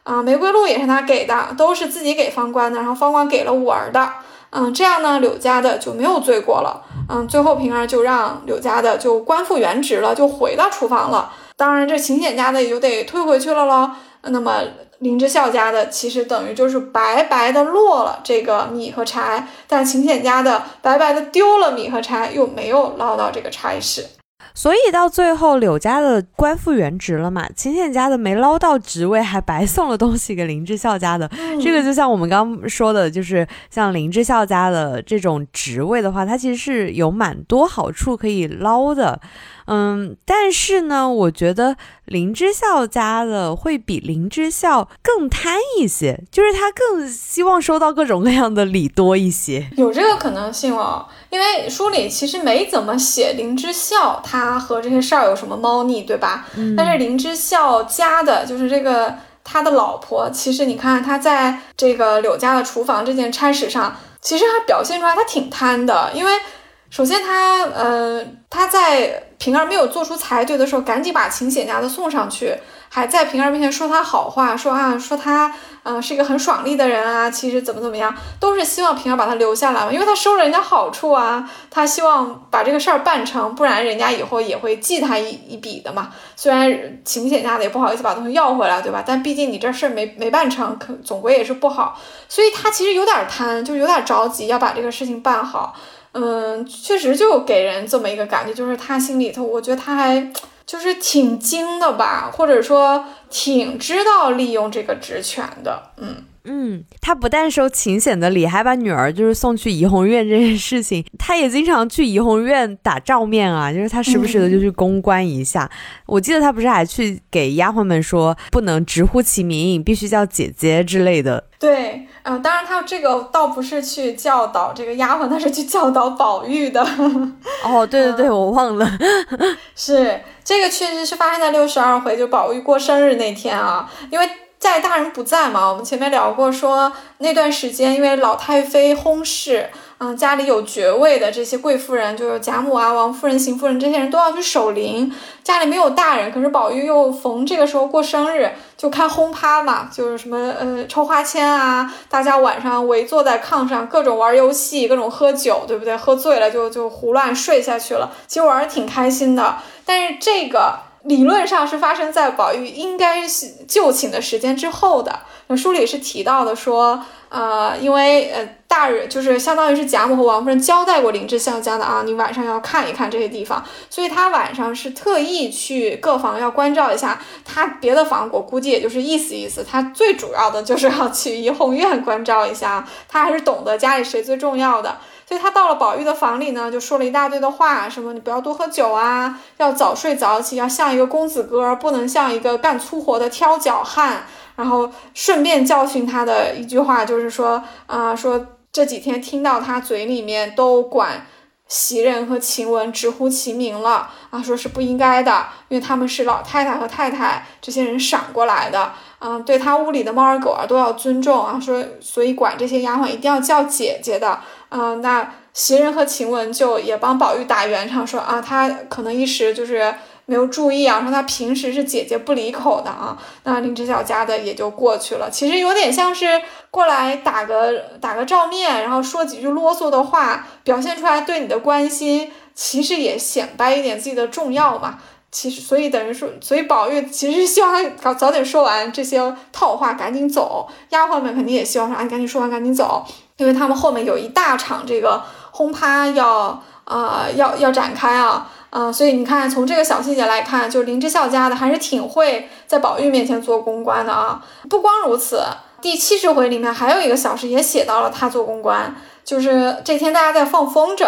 啊，玫瑰露也是他给的，都是自己给方官的。然后方官给了五儿的，嗯，这样呢，柳家的就没有罪过了。嗯，最后平儿就让柳家的就官复原职了，就回到厨房了。当然，这秦简家的也就得退回去了喽。那么。林之孝家的其实等于就是白白的落了这个米和柴，但秦显家的白白的丢了米和柴，又没有捞到这个差事，所以到最后柳家的官复原职了嘛，秦显家的没捞到职位，还白送了东西给林之孝家的。这个就像我们刚刚说的，就是像林之孝家的这种职位的话，它其实是有蛮多好处可以捞的。嗯，但是呢，我觉得林之孝家的会比林之孝更贪一些，就是他更希望收到各种各样的礼多一些，有这个可能性哦。因为书里其实没怎么写林之孝他和这些事儿有什么猫腻，对吧？但是林之孝家的就是这个他的老婆，其实你看他在这个柳家的厨房这件差事上，其实还表现出来他挺贪的，因为。首先，他呃，他在平儿没有做出裁决的时候，赶紧把秦显家的送上去，还在平儿面前说他好话，说啊，说他呃是一个很爽利的人啊，其实怎么怎么样，都是希望平儿把他留下来嘛，因为他收了人家好处啊，他希望把这个事儿办成，不然人家以后也会记他一一笔的嘛。虽然秦显家的也不好意思把东西要回来，对吧？但毕竟你这事儿没没办成，可总归也是不好，所以他其实有点贪，就有点着急要把这个事情办好。嗯，确实就给人这么一个感觉，就是他心里头，我觉得他还就是挺精的吧，或者说挺知道利用这个职权的。嗯嗯，他不但收秦显的礼，还把女儿就是送去怡红院这件事情，他也经常去怡红院打照面啊，就是他时不时的就去公关一下。我记得他不是还去给丫鬟们说不能直呼其名，必须叫姐姐之类的。对，嗯，当然他这个倒不是去教导这个丫鬟，他是去教导宝玉的。哦，对对对，<laughs> 我忘了，是这个确实是发生在六十二回，就宝玉过生日那天啊，因为。在大人不在嘛，我们前面聊过，说那段时间因为老太妃薨逝，嗯，家里有爵位的这些贵夫人，就是贾母啊、王夫人、邢夫人这些人都要去守灵，家里没有大人，可是宝玉又逢这个时候过生日，就开轰趴嘛，就是什么呃抽花签啊，大家晚上围坐在炕上，各种玩游戏，各种喝酒，对不对？喝醉了就就胡乱睡下去了，其实玩的挺开心的，但是这个。理论上是发生在宝玉应该是就寝的时间之后的。那书里是提到的，说，呃，因为呃大人就是相当于是贾母和王夫人交代过林之孝家的啊，你晚上要看一看这些地方，所以他晚上是特意去各房要关照一下。他别的房我估计也就是意思意思，他最主要的就是要去怡红院关照一下，他还是懂得家里谁最重要的。所以他到了宝玉的房里呢，就说了一大堆的话，什么你不要多喝酒啊，要早睡早起，要像一个公子哥，不能像一个干粗活的挑脚汉。然后顺便教训他的一句话就是说，啊，说这几天听到他嘴里面都管袭人和晴雯直呼其名了，啊，说是不应该的，因为他们是老太太和太太这些人赏过来的，嗯，对他屋里的猫儿狗儿都要尊重啊，说所以管这些丫鬟一定要叫姐姐的。嗯，那袭人和晴雯就也帮宝玉打圆场，说啊，他可能一时就是没有注意啊，说他平时是姐姐不离口的啊。那林之晓家的也就过去了，其实有点像是过来打个打个照面，然后说几句啰嗦的话，表现出来对你的关心，其实也显摆一点自己的重要嘛。其实，所以等于说，所以宝玉其实希望他早早点说完这些套话，赶紧走。丫鬟们肯定也希望说，哎，赶紧说完，赶紧走。因为他们后面有一大场这个轰趴要啊要要展开啊，嗯，所以你看从这个小细节来看，就林之孝家的还是挺会在宝玉面前做公关的啊。不光如此，第七十回里面还有一个小事也写到了他做公关，就是这天大家在放风筝，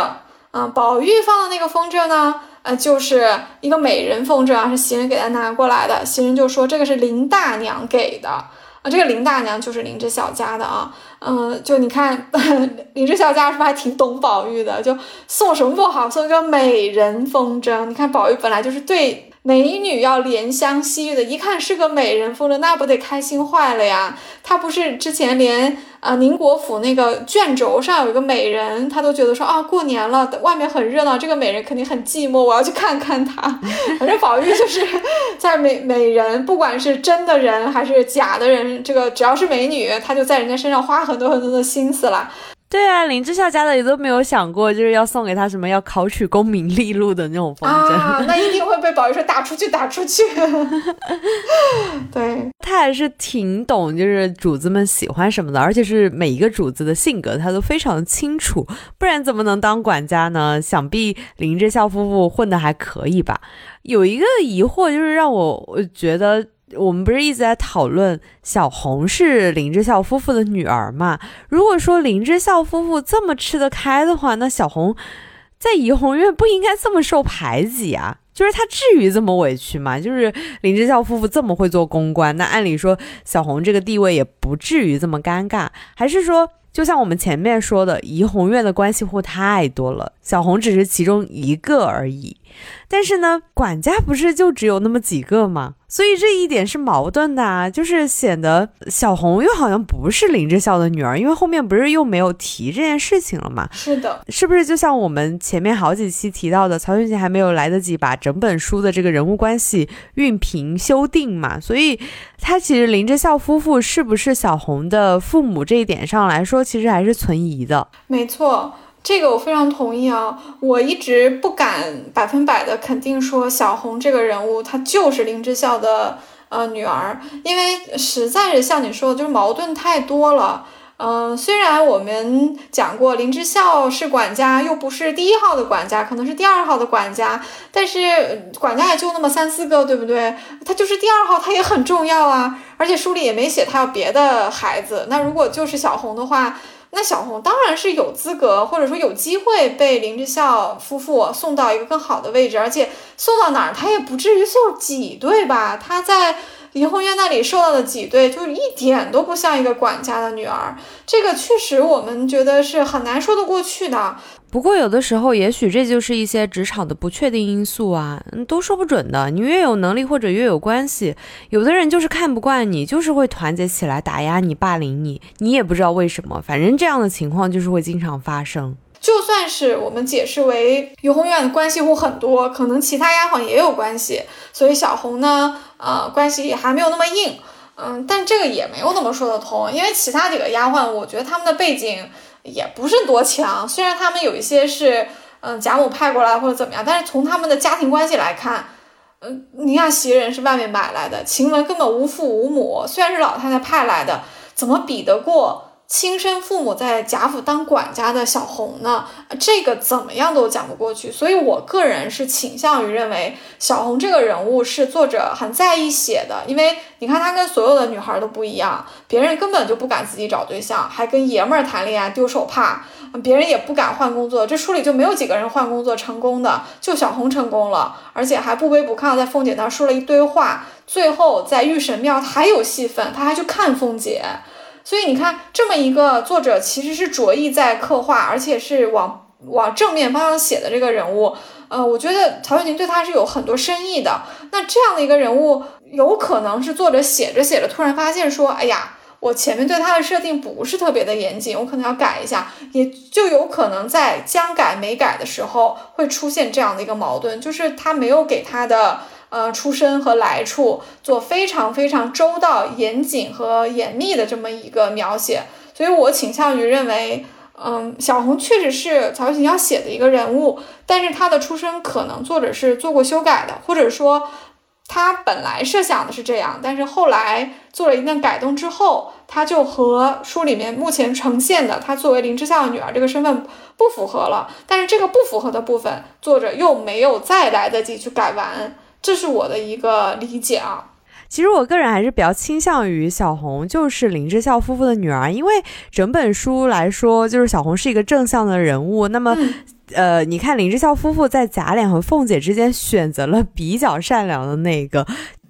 啊，宝玉放的那个风筝呢，呃，就是一个美人风筝啊，是袭人给他拿过来的，袭人就说这个是林大娘给的啊。这个林大娘就是林之小家的啊，嗯，就你看 <laughs> 林之小家是不是还挺懂宝玉的？就送什么不好，送一个美人风筝。你看宝玉本来就是对美女要怜香惜玉的，一看是个美人风筝，那不得开心坏了呀？他不是之前连。啊，宁国府那个卷轴上有一个美人，他都觉得说啊，过年了，外面很热闹，这个美人肯定很寂寞，我要去看看她。反正宝玉就是在美美人，不管是真的人还是假的人，这个只要是美女，他就在人家身上花很多很多的心思了。对啊，林之孝家的也都没有想过，就是要送给他什么要考取功名利禄的那种风筝啊，那一定会被宝玉说打出去，打出去。<laughs> 对他还是挺懂，就是主子们喜欢什么的，而且是每一个主子的性格他都非常清楚，不然怎么能当管家呢？想必林之孝夫妇混的还可以吧？有一个疑惑就是让我我觉得。我们不是一直在讨论小红是林之孝夫妇的女儿嘛？如果说林之孝夫妇这么吃得开的话，那小红在怡红院不应该这么受排挤啊？就是她至于这么委屈吗？就是林之孝夫妇这么会做公关，那按理说小红这个地位也不至于这么尴尬，还是说？就像我们前面说的，怡红院的关系户太多了，小红只是其中一个而已。但是呢，管家不是就只有那么几个吗？所以这一点是矛盾的啊，就是显得小红又好像不是林志孝的女儿，因为后面不是又没有提这件事情了嘛？是的，是不是就像我们前面好几期提到的，曹雪芹还没有来得及把整本书的这个人物关系熨平修订嘛？所以他其实林志孝夫妇是不是小红的父母这一点上来说，其实还是存疑的。没错。这个我非常同意啊！我一直不敢百分百的肯定说小红这个人物她就是林之孝的呃女儿，因为实在是像你说的，就是矛盾太多了。嗯，虽然我们讲过林之孝是管家，又不是第一号的管家，可能是第二号的管家，但是管家也就那么三四个，对不对？他就是第二号，他也很重要啊。而且书里也没写他有别的孩子。那如果就是小红的话，那小红当然是有资格或者说有机会被林之孝夫妇送到一个更好的位置，而且送到哪儿他也不至于受挤兑吧？他在。怡红院那里受到的挤兑，就一点都不像一个管家的女儿。这个确实，我们觉得是很难说得过去的。不过，有的时候，也许这就是一些职场的不确定因素啊，都说不准的。你越有能力或者越有关系，有的人就是看不惯你，就是会团结起来打压你、霸凌你，你也不知道为什么。反正这样的情况就是会经常发生。就算是我们解释为怡红院的关系户很多，可能其他丫鬟也有关系，所以小红呢？呃，关系还没有那么硬，嗯，但这个也没有那么说得通，因为其他几个丫鬟，我觉得他们的背景也不是多强，虽然他们有一些是，嗯，贾母派过来或者怎么样，但是从他们的家庭关系来看，嗯，你看袭人是外面买来的，晴雯根本无父无母，虽然是老太太派来的，怎么比得过？亲生父母在贾府当管家的小红呢，这个怎么样都讲不过去。所以我个人是倾向于认为小红这个人物是作者很在意写的，因为你看她跟所有的女孩都不一样，别人根本就不敢自己找对象，还跟爷们儿谈恋爱丢手帕，别人也不敢换工作。这书里就没有几个人换工作成功的，就小红成功了，而且还不卑不亢，在凤姐那儿说了一堆话，最后在御神庙还有戏份，他还去看凤姐。所以你看，这么一个作者其实是着意在刻画，而且是往往正面方向写的这个人物，呃，我觉得曹雪芹对他是有很多深意的。那这样的一个人物，有可能是作者写着写着突然发现说，哎呀，我前面对他的设定不是特别的严谨，我可能要改一下，也就有可能在将改没改的时候会出现这样的一个矛盾，就是他没有给他的。呃，出身和来处做非常非常周到、严谨和严密的这么一个描写，所以我倾向于认为，嗯，小红确实是曹雪芹要写的一个人物，但是他的出身可能作者是做过修改的，或者说他本来设想的是这样，但是后来做了一定改动之后，他就和书里面目前呈现的他作为林之孝的女儿这个身份不符合了，但是这个不符合的部分，作者又没有再来得及去改完。这是我的一个理解啊。其实我个人还是比较倾向于小红就是林之孝夫妇的女儿，因为整本书来说，就是小红是一个正向的人物。那么，呃，你看林之孝夫妇在贾琏和凤姐之间选择了比较善良的那个，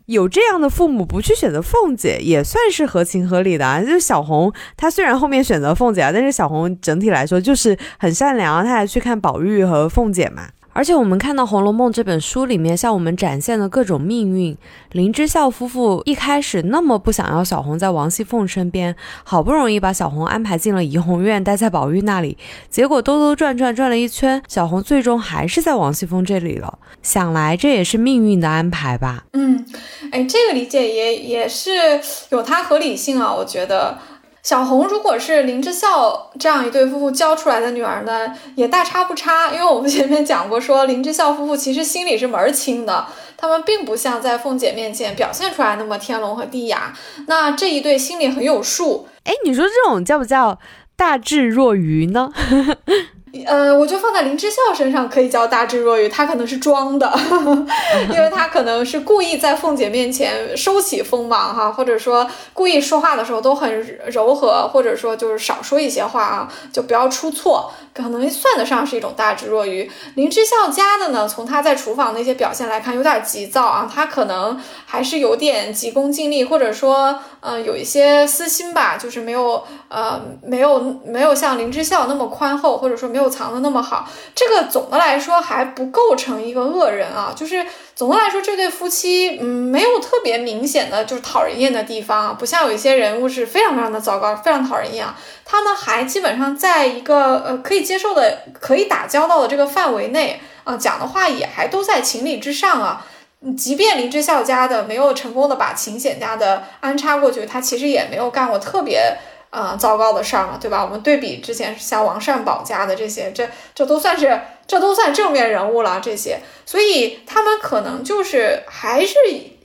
有这样的父母不去选择凤姐，也算是合情合理的啊。就是小红她虽然后面选择凤姐啊，但是小红整体来说就是很善良，她还去看宝玉和凤姐嘛。而且我们看到《红楼梦》这本书里面向我们展现的各种命运，林之孝夫妇一开始那么不想要小红在王熙凤身边，好不容易把小红安排进了怡红院，待在宝玉那里，结果兜兜转转转了一圈，小红最终还是在王熙凤这里了。想来这也是命运的安排吧？嗯，哎，这个理解也也是有它合理性啊，我觉得。小红如果是林之孝这样一对夫妇教出来的女儿呢，也大差不差。因为我们前面讲过，说林之孝夫妇其实心里是门儿清的，他们并不像在凤姐面前表现出来那么天聋和地哑。那这一对心里很有数。哎，你说这种叫不叫大智若愚呢？<laughs> 呃，我就放在林之孝身上可以叫大智若愚，他可能是装的，<laughs> 因为他可能是故意在凤姐面前收起锋芒哈，或者说故意说话的时候都很柔和，或者说就是少说一些话啊，就不要出错，可能算得上是一种大智若愚。林之孝家的呢，从他在厨房那些表现来看，有点急躁啊，他可能还是有点急功近利，或者说。嗯，有一些私心吧，就是没有，呃，没有没有像林之孝那么宽厚，或者说没有藏的那么好。这个总的来说还不构成一个恶人啊，就是总的来说这对夫妻，嗯，没有特别明显的就是讨人厌的地方，不像有一些人物是非常非常的糟糕，非常讨人厌啊。他们还基本上在一个呃可以接受的、可以打交道的这个范围内啊，讲的话也还都在情理之上啊。即便林之孝家的没有成功的把秦显家的安插过去，他其实也没有干过特别呃糟糕的事儿嘛，对吧？我们对比之前像王善保家的这些，这这都算是这都算正面人物了。这些，所以他们可能就是还是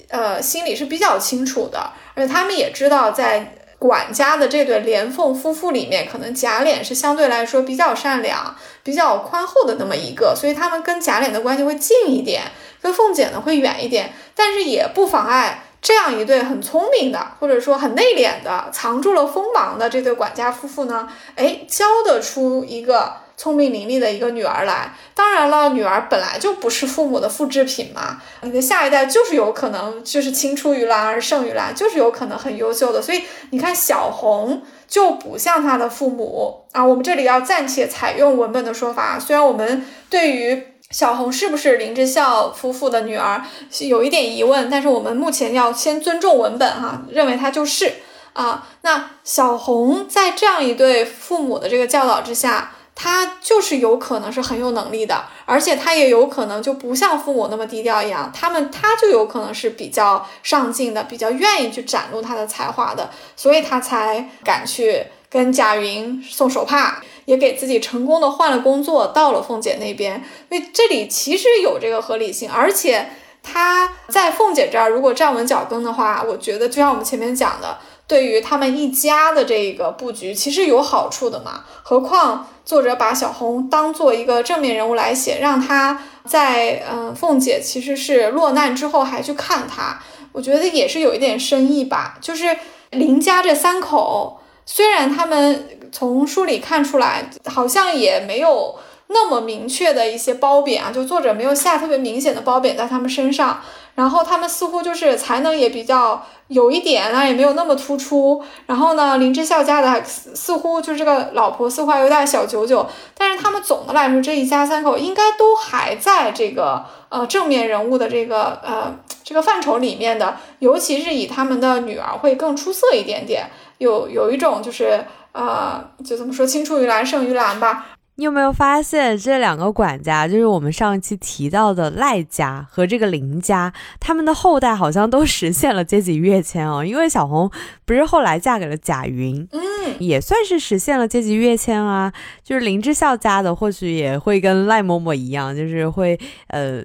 呃心里是比较清楚的，而且他们也知道在管家的这对连凤夫妇里面，可能贾琏是相对来说比较善良、比较宽厚的那么一个，所以他们跟贾琏的关系会近一点，跟凤姐呢会远一点，但是也不妨碍。这样一对很聪明的，或者说很内敛的，藏住了锋芒的这对管家夫妇呢，哎，教得出一个聪明伶俐的一个女儿来。当然了，女儿本来就不是父母的复制品嘛，你的下一代就是有可能就是青出于蓝而胜于蓝，就是有可能很优秀的。所以你看，小红就不像她的父母啊。我们这里要暂且采用文本的说法，虽然我们对于。小红是不是林之孝夫妇的女儿？有一点疑问，但是我们目前要先尊重文本哈，认为她就是啊。那小红在这样一对父母的这个教导之下，他就是有可能是很有能力的，而且他也有可能就不像父母那么低调一样，他们他就有可能是比较上进的，比较愿意去展露他的才华的，所以他才敢去跟贾云送手帕。也给自己成功的换了工作，到了凤姐那边，因为这里其实有这个合理性，而且他在凤姐这儿如果站稳脚跟的话，我觉得就像我们前面讲的，对于他们一家的这个布局其实有好处的嘛。何况作者把小红当做一个正面人物来写，让他在嗯凤姐其实是落难之后还去看她，我觉得也是有一点深意吧。就是林家这三口，虽然他们。从书里看出来，好像也没有那么明确的一些褒贬啊，就作者没有下特别明显的褒贬在他们身上。然后他们似乎就是才能也比较有一点啊，也没有那么突出。然后呢，林之孝家的似乎就是这个老婆似乎还有点小九九，但是他们总的来说这一家三口应该都还在这个呃正面人物的这个呃这个范畴里面的，尤其是以他们的女儿会更出色一点点，有有一种就是。啊，就这么说，青出于蓝胜于蓝吧。你有没有发现这两个管家，就是我们上一期提到的赖家和这个林家，他们的后代好像都实现了阶级跃迁哦。因为小红不是后来嫁给了贾云，嗯，也算是实现了阶级跃迁啊。就是林之孝家的，或许也会跟赖嬷嬷一样，就是会呃，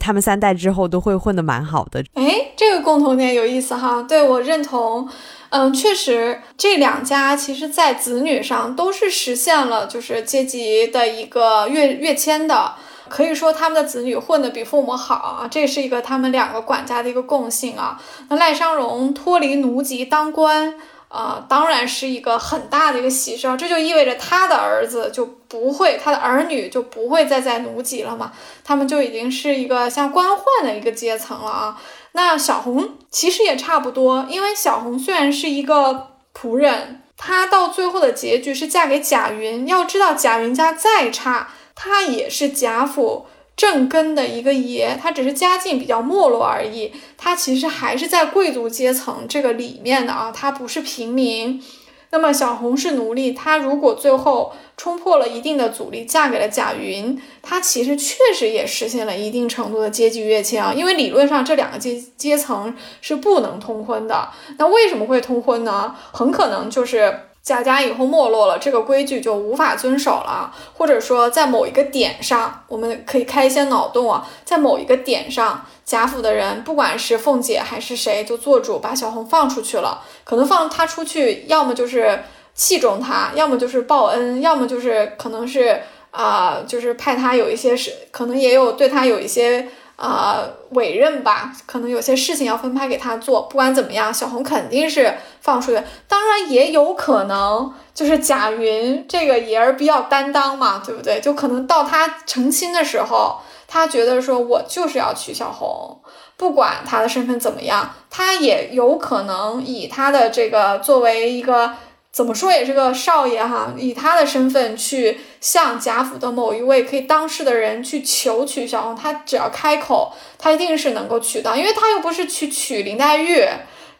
他们三代之后都会混得蛮好的。哎，这个共同点有意思哈，对我认同。嗯，确实，这两家其实，在子女上都是实现了就是阶级的一个跃跃迁的，可以说他们的子女混得比父母好啊，这是一个他们两个管家的一个共性啊。那赖商荣脱离奴籍当官啊，当然是一个很大的一个喜事，这就意味着他的儿子就不会，他的儿女就不会再在奴籍了嘛，他们就已经是一个像官宦的一个阶层了啊。那小红其实也差不多，因为小红虽然是一个仆人，她到最后的结局是嫁给贾云。要知道贾云家再差，她也是贾府正根的一个爷，她只是家境比较没落而已。她其实还是在贵族阶层这个里面的啊，她不是平民。那么小红是奴隶，她如果最后冲破了一定的阻力，嫁给了贾云，她其实确实也实现了一定程度的阶级跃迁啊。因为理论上这两个阶阶层是不能通婚的。那为什么会通婚呢？很可能就是贾家以后没落了，这个规矩就无法遵守了，或者说在某一个点上，我们可以开一些脑洞啊，在某一个点上。贾府的人，不管是凤姐还是谁，就做主把小红放出去了。可能放她出去，要么就是器重她，要么就是报恩，要么就是可能是啊，就是派她有一些事，可能也有对她有一些啊委任吧。可能有些事情要分派给他做。不管怎么样，小红肯定是放出去。当然也有可能就是贾云这个爷儿比较担当嘛，对不对？就可能到他成亲的时候。他觉得说，我就是要娶小红，不管他的身份怎么样，他也有可能以他的这个作为一个怎么说也是个少爷哈，以他的身份去向贾府的某一位可以当事的人去求娶小红，他只要开口，他一定是能够娶到，因为他又不是去娶林黛玉。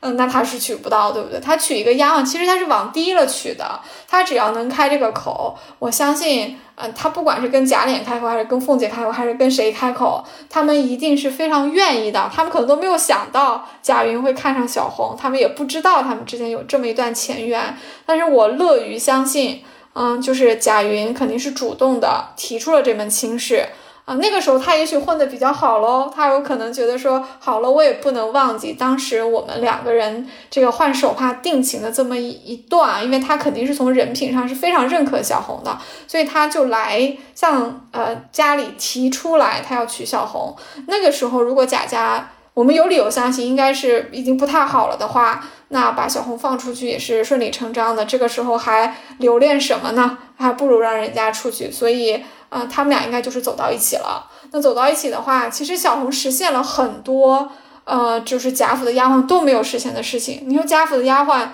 嗯，那他是娶不到，对不对？他娶一个丫鬟，其实他是往低了娶的。他只要能开这个口，我相信，嗯，他不管是跟贾琏开口，还是跟凤姐开口，还是跟谁开口，他们一定是非常愿意的。他们可能都没有想到贾云会看上小红，他们也不知道他们之间有这么一段前缘。但是我乐于相信，嗯，就是贾云肯定是主动的提出了这门亲事。啊，那个时候他也许混得比较好喽，他有可能觉得说，好了，我也不能忘记当时我们两个人这个换手帕定情的这么一一段，因为他肯定是从人品上是非常认可小红的，所以他就来向呃家里提出来，他要娶小红。那个时候，如果贾家我们有理由相信应该是已经不太好了的话，那把小红放出去也是顺理成章的。这个时候还留恋什么呢？还不如让人家出去。所以。啊，他们俩应该就是走到一起了。那走到一起的话，其实小红实现了很多，呃，就是贾府的丫鬟都没有实现的事情。你说贾府的丫鬟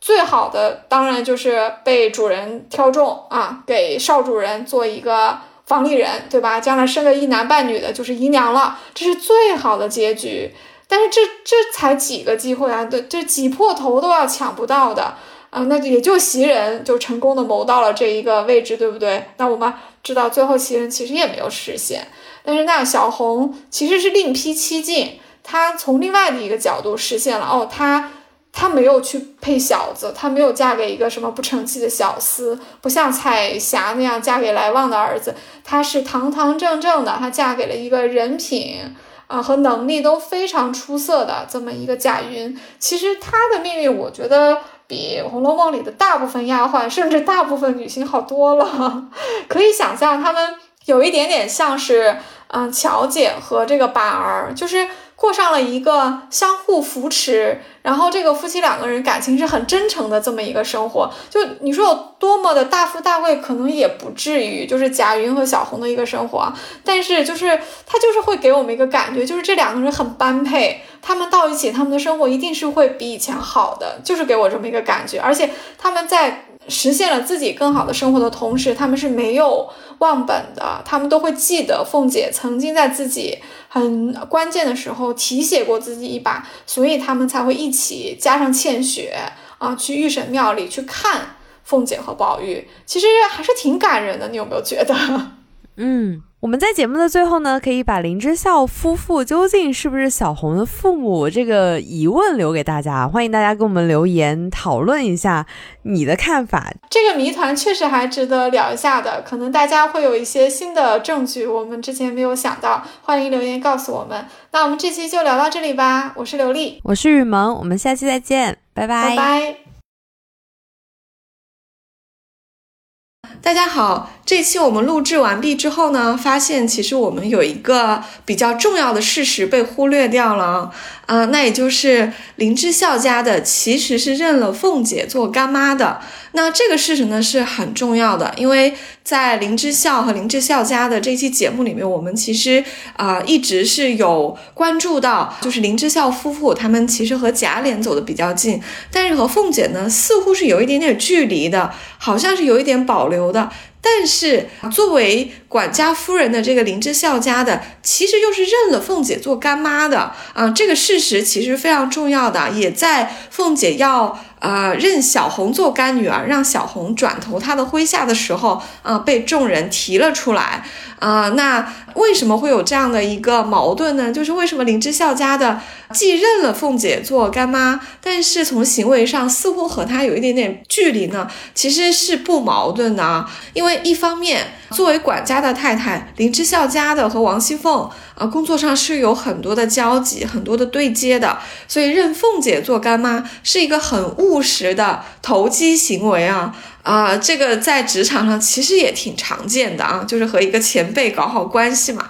最好的，当然就是被主人挑中啊，给少主人做一个房里人，对吧？将来生个一男半女的，就是姨娘了，这是最好的结局。但是这这才几个机会啊，这这挤破头都要抢不到的。啊，那也就袭人就成功的谋到了这一个位置，对不对？那我们知道最后袭人其实也没有实现，但是那小红其实是另辟蹊径，她从另外的一个角度实现了。哦，她她没有去配小子，她没有嫁给一个什么不成器的小厮，不像彩霞那样嫁给来旺的儿子，她是堂堂正正的，她嫁给了一个人品啊和能力都非常出色的这么一个贾云。其实她的命运，我觉得。比《红楼梦》里的大部分丫鬟，甚至大部分女性好多了。<laughs> 可以想象，她们有一点点像是，嗯，巧姐和这个板儿，就是。过上了一个相互扶持，然后这个夫妻两个人感情是很真诚的这么一个生活。就你说有多么的大富大贵，可能也不至于，就是贾云和小红的一个生活。但是就是他就是会给我们一个感觉，就是这两个人很般配，他们到一起，他们的生活一定是会比以前好的，就是给我这么一个感觉。而且他们在。实现了自己更好的生活的同时，他们是没有忘本的，他们都会记得凤姐曾经在自己很关键的时候提携过自己一把，所以他们才会一起加上倩雪啊，去御神庙里去看凤姐和宝玉，其实还是挺感人的，你有没有觉得？<laughs> 嗯。我们在节目的最后呢，可以把林之孝夫妇究竟是不是小红的父母这个疑问留给大家，欢迎大家给我们留言讨论一下你的看法。这个谜团确实还值得聊一下的，可能大家会有一些新的证据，我们之前没有想到，欢迎留言告诉我们。那我们这期就聊到这里吧，我是刘丽，我是雨萌，我们下期再见，拜拜，拜拜。大家好，这期我们录制完毕之后呢，发现其实我们有一个比较重要的事实被忽略掉了啊，那也就是林之孝家的其实是认了凤姐做干妈的。那这个事实呢是很重要的，因为在林之孝和林之孝家的这期节目里面，我们其实啊一直是有关注到，就是林之孝夫妇他们其实和贾琏走的比较近，但是和凤姐呢似乎是有一点点距离的，好像是有一点保留的。但是作为管家夫人的这个林之孝家的，其实又是认了凤姐做干妈的啊，这个事实其实非常重要的，也在凤姐要。呃，认小红做干女儿，让小红转投她的麾下的时候，啊，被众人提了出来。啊，那为什么会有这样的一个矛盾呢？就是为什么林之孝家的既认了凤姐做干妈，但是从行为上似乎和她有一点点距离呢？其实是不矛盾的啊，因为一方面作为管家的太太，林之孝家的和王熙凤啊工作上是有很多的交集、很多的对接的，所以认凤姐做干妈是一个很务实的投机行为啊。啊，这个在职场上其实也挺常见的啊，就是和一个前辈搞好关系嘛。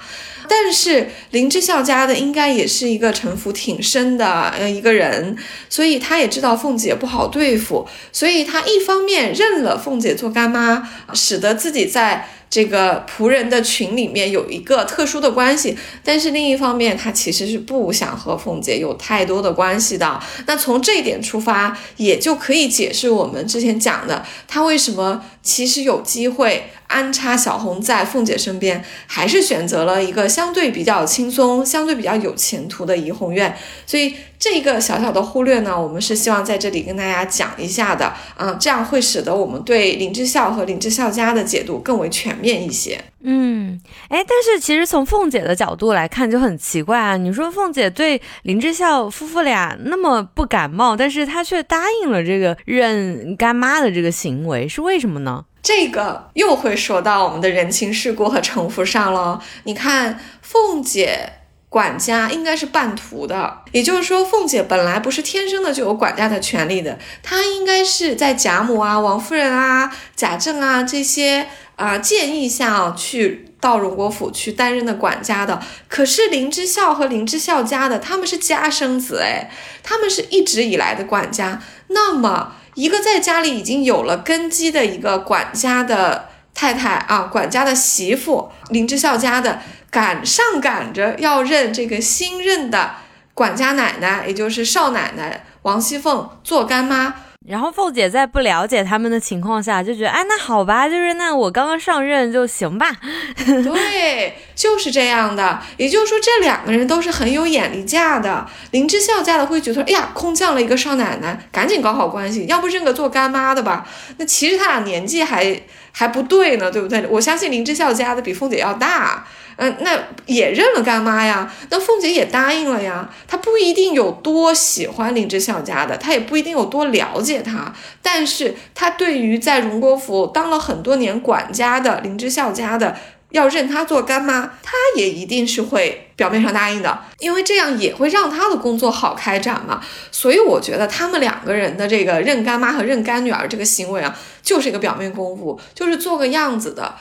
但是林之孝家的应该也是一个城府挺深的呃一个人，所以他也知道凤姐不好对付，所以他一方面认了凤姐做干妈，使得自己在。这个仆人的群里面有一个特殊的关系，但是另一方面，他其实是不想和凤姐有太多的关系的。那从这一点出发，也就可以解释我们之前讲的，他为什么其实有机会安插小红在凤姐身边，还是选择了一个相对比较轻松、相对比较有前途的怡红院。所以这个小小的忽略呢，我们是希望在这里跟大家讲一下的，嗯，这样会使得我们对林之孝和林之孝家的解读更为全。面一些。嗯，哎，但是其实从凤姐的角度来看就很奇怪啊。你说凤姐对林之孝夫妇俩那么不感冒，但是她却答应了这个认干妈的这个行为，是为什么呢？这个又会说到我们的人情世故和城府上了。你看，凤姐管家应该是半途的，也就是说，凤姐本来不是天生的就有管家的权利的，她应该是在贾母啊、王夫人啊、贾政啊这些。啊，建议下去到荣国府去担任的管家的，可是林之孝和林之孝家的，他们是家生子哎，他们是一直以来的管家。那么，一个在家里已经有了根基的一个管家的太太啊，管家的媳妇，林之孝家的赶上赶着要认这个新任的管家奶奶，也就是少奶奶王熙凤做干妈。然后凤姐在不了解他们的情况下，就觉得，哎，那好吧，就是那我刚刚上任就行吧。<laughs> 对，就是这样的。也就是说，这两个人都是很有眼力价的。林之孝家的会觉得，哎呀，空降了一个少奶奶，赶紧搞好关系，要不认个做干妈的吧。那其实他俩年纪还还不对呢，对不对？我相信林之孝家的比凤姐要大。嗯，那也认了干妈呀，那凤姐也答应了呀。她不一定有多喜欢林之孝家的，她也不一定有多了解他，但是她对于在荣国府当了很多年管家的林之孝家的，要认她做干妈，她也一定是会表面上答应的，因为这样也会让她的工作好开展嘛。所以我觉得他们两个人的这个认干妈和认干女儿这个行为啊，就是一个表面功夫，就是做个样子的。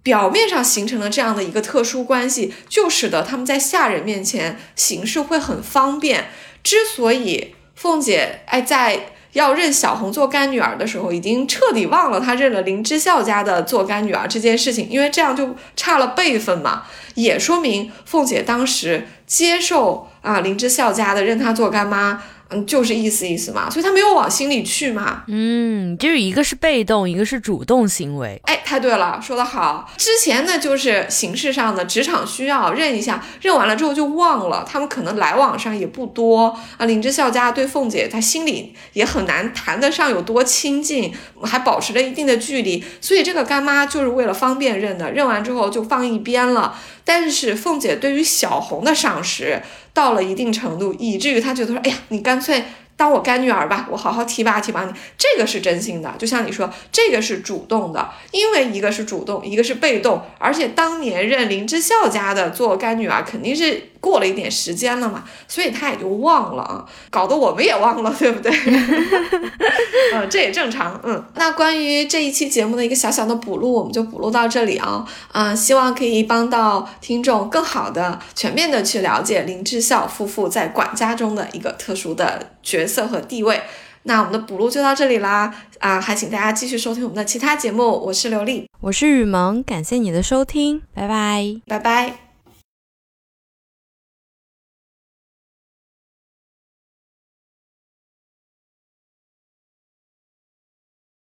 表面上形成了这样的一个特殊关系，就使得他们在下人面前行事会很方便。之所以凤姐哎在要认小红做干女儿的时候，已经彻底忘了她认了林之孝家的做干女儿这件事情，因为这样就差了辈分嘛，也说明凤姐当时接受啊林之孝家的认她做干妈。嗯，就是意思意思嘛，所以他没有往心里去嘛。嗯，就是一个是被动，一个是主动行为。哎，太对了，说得好。之前呢，就是形式上的职场需要认一下，认完了之后就忘了。他们可能来往上也不多啊。林之孝家对凤姐，她心里也很难谈得上有多亲近，还保持着一定的距离。所以这个干妈就是为了方便认的，认完之后就放一边了。但是凤姐对于小红的赏识到了一定程度，以至于她觉得说：“哎呀，你干脆。”当我干女儿吧，我好好提拔提拔你，这个是真心的。就像你说，这个是主动的，因为一个是主动，一个是被动。而且当年任林之孝家的做干女儿，肯定是过了一点时间了嘛，所以他也就忘了啊，搞得我们也忘了，对不对？<laughs> 嗯，这也正常。嗯，那关于这一期节目的一个小小的补录，我们就补录到这里啊。嗯，希望可以帮到听众更好的、全面的去了解林志孝夫妇在管家中的一个特殊的角。色和地位，那我们的补录就到这里啦啊！还请大家继续收听我们的其他节目。我是刘丽，我是雨萌，感谢你的收听，拜拜，拜拜。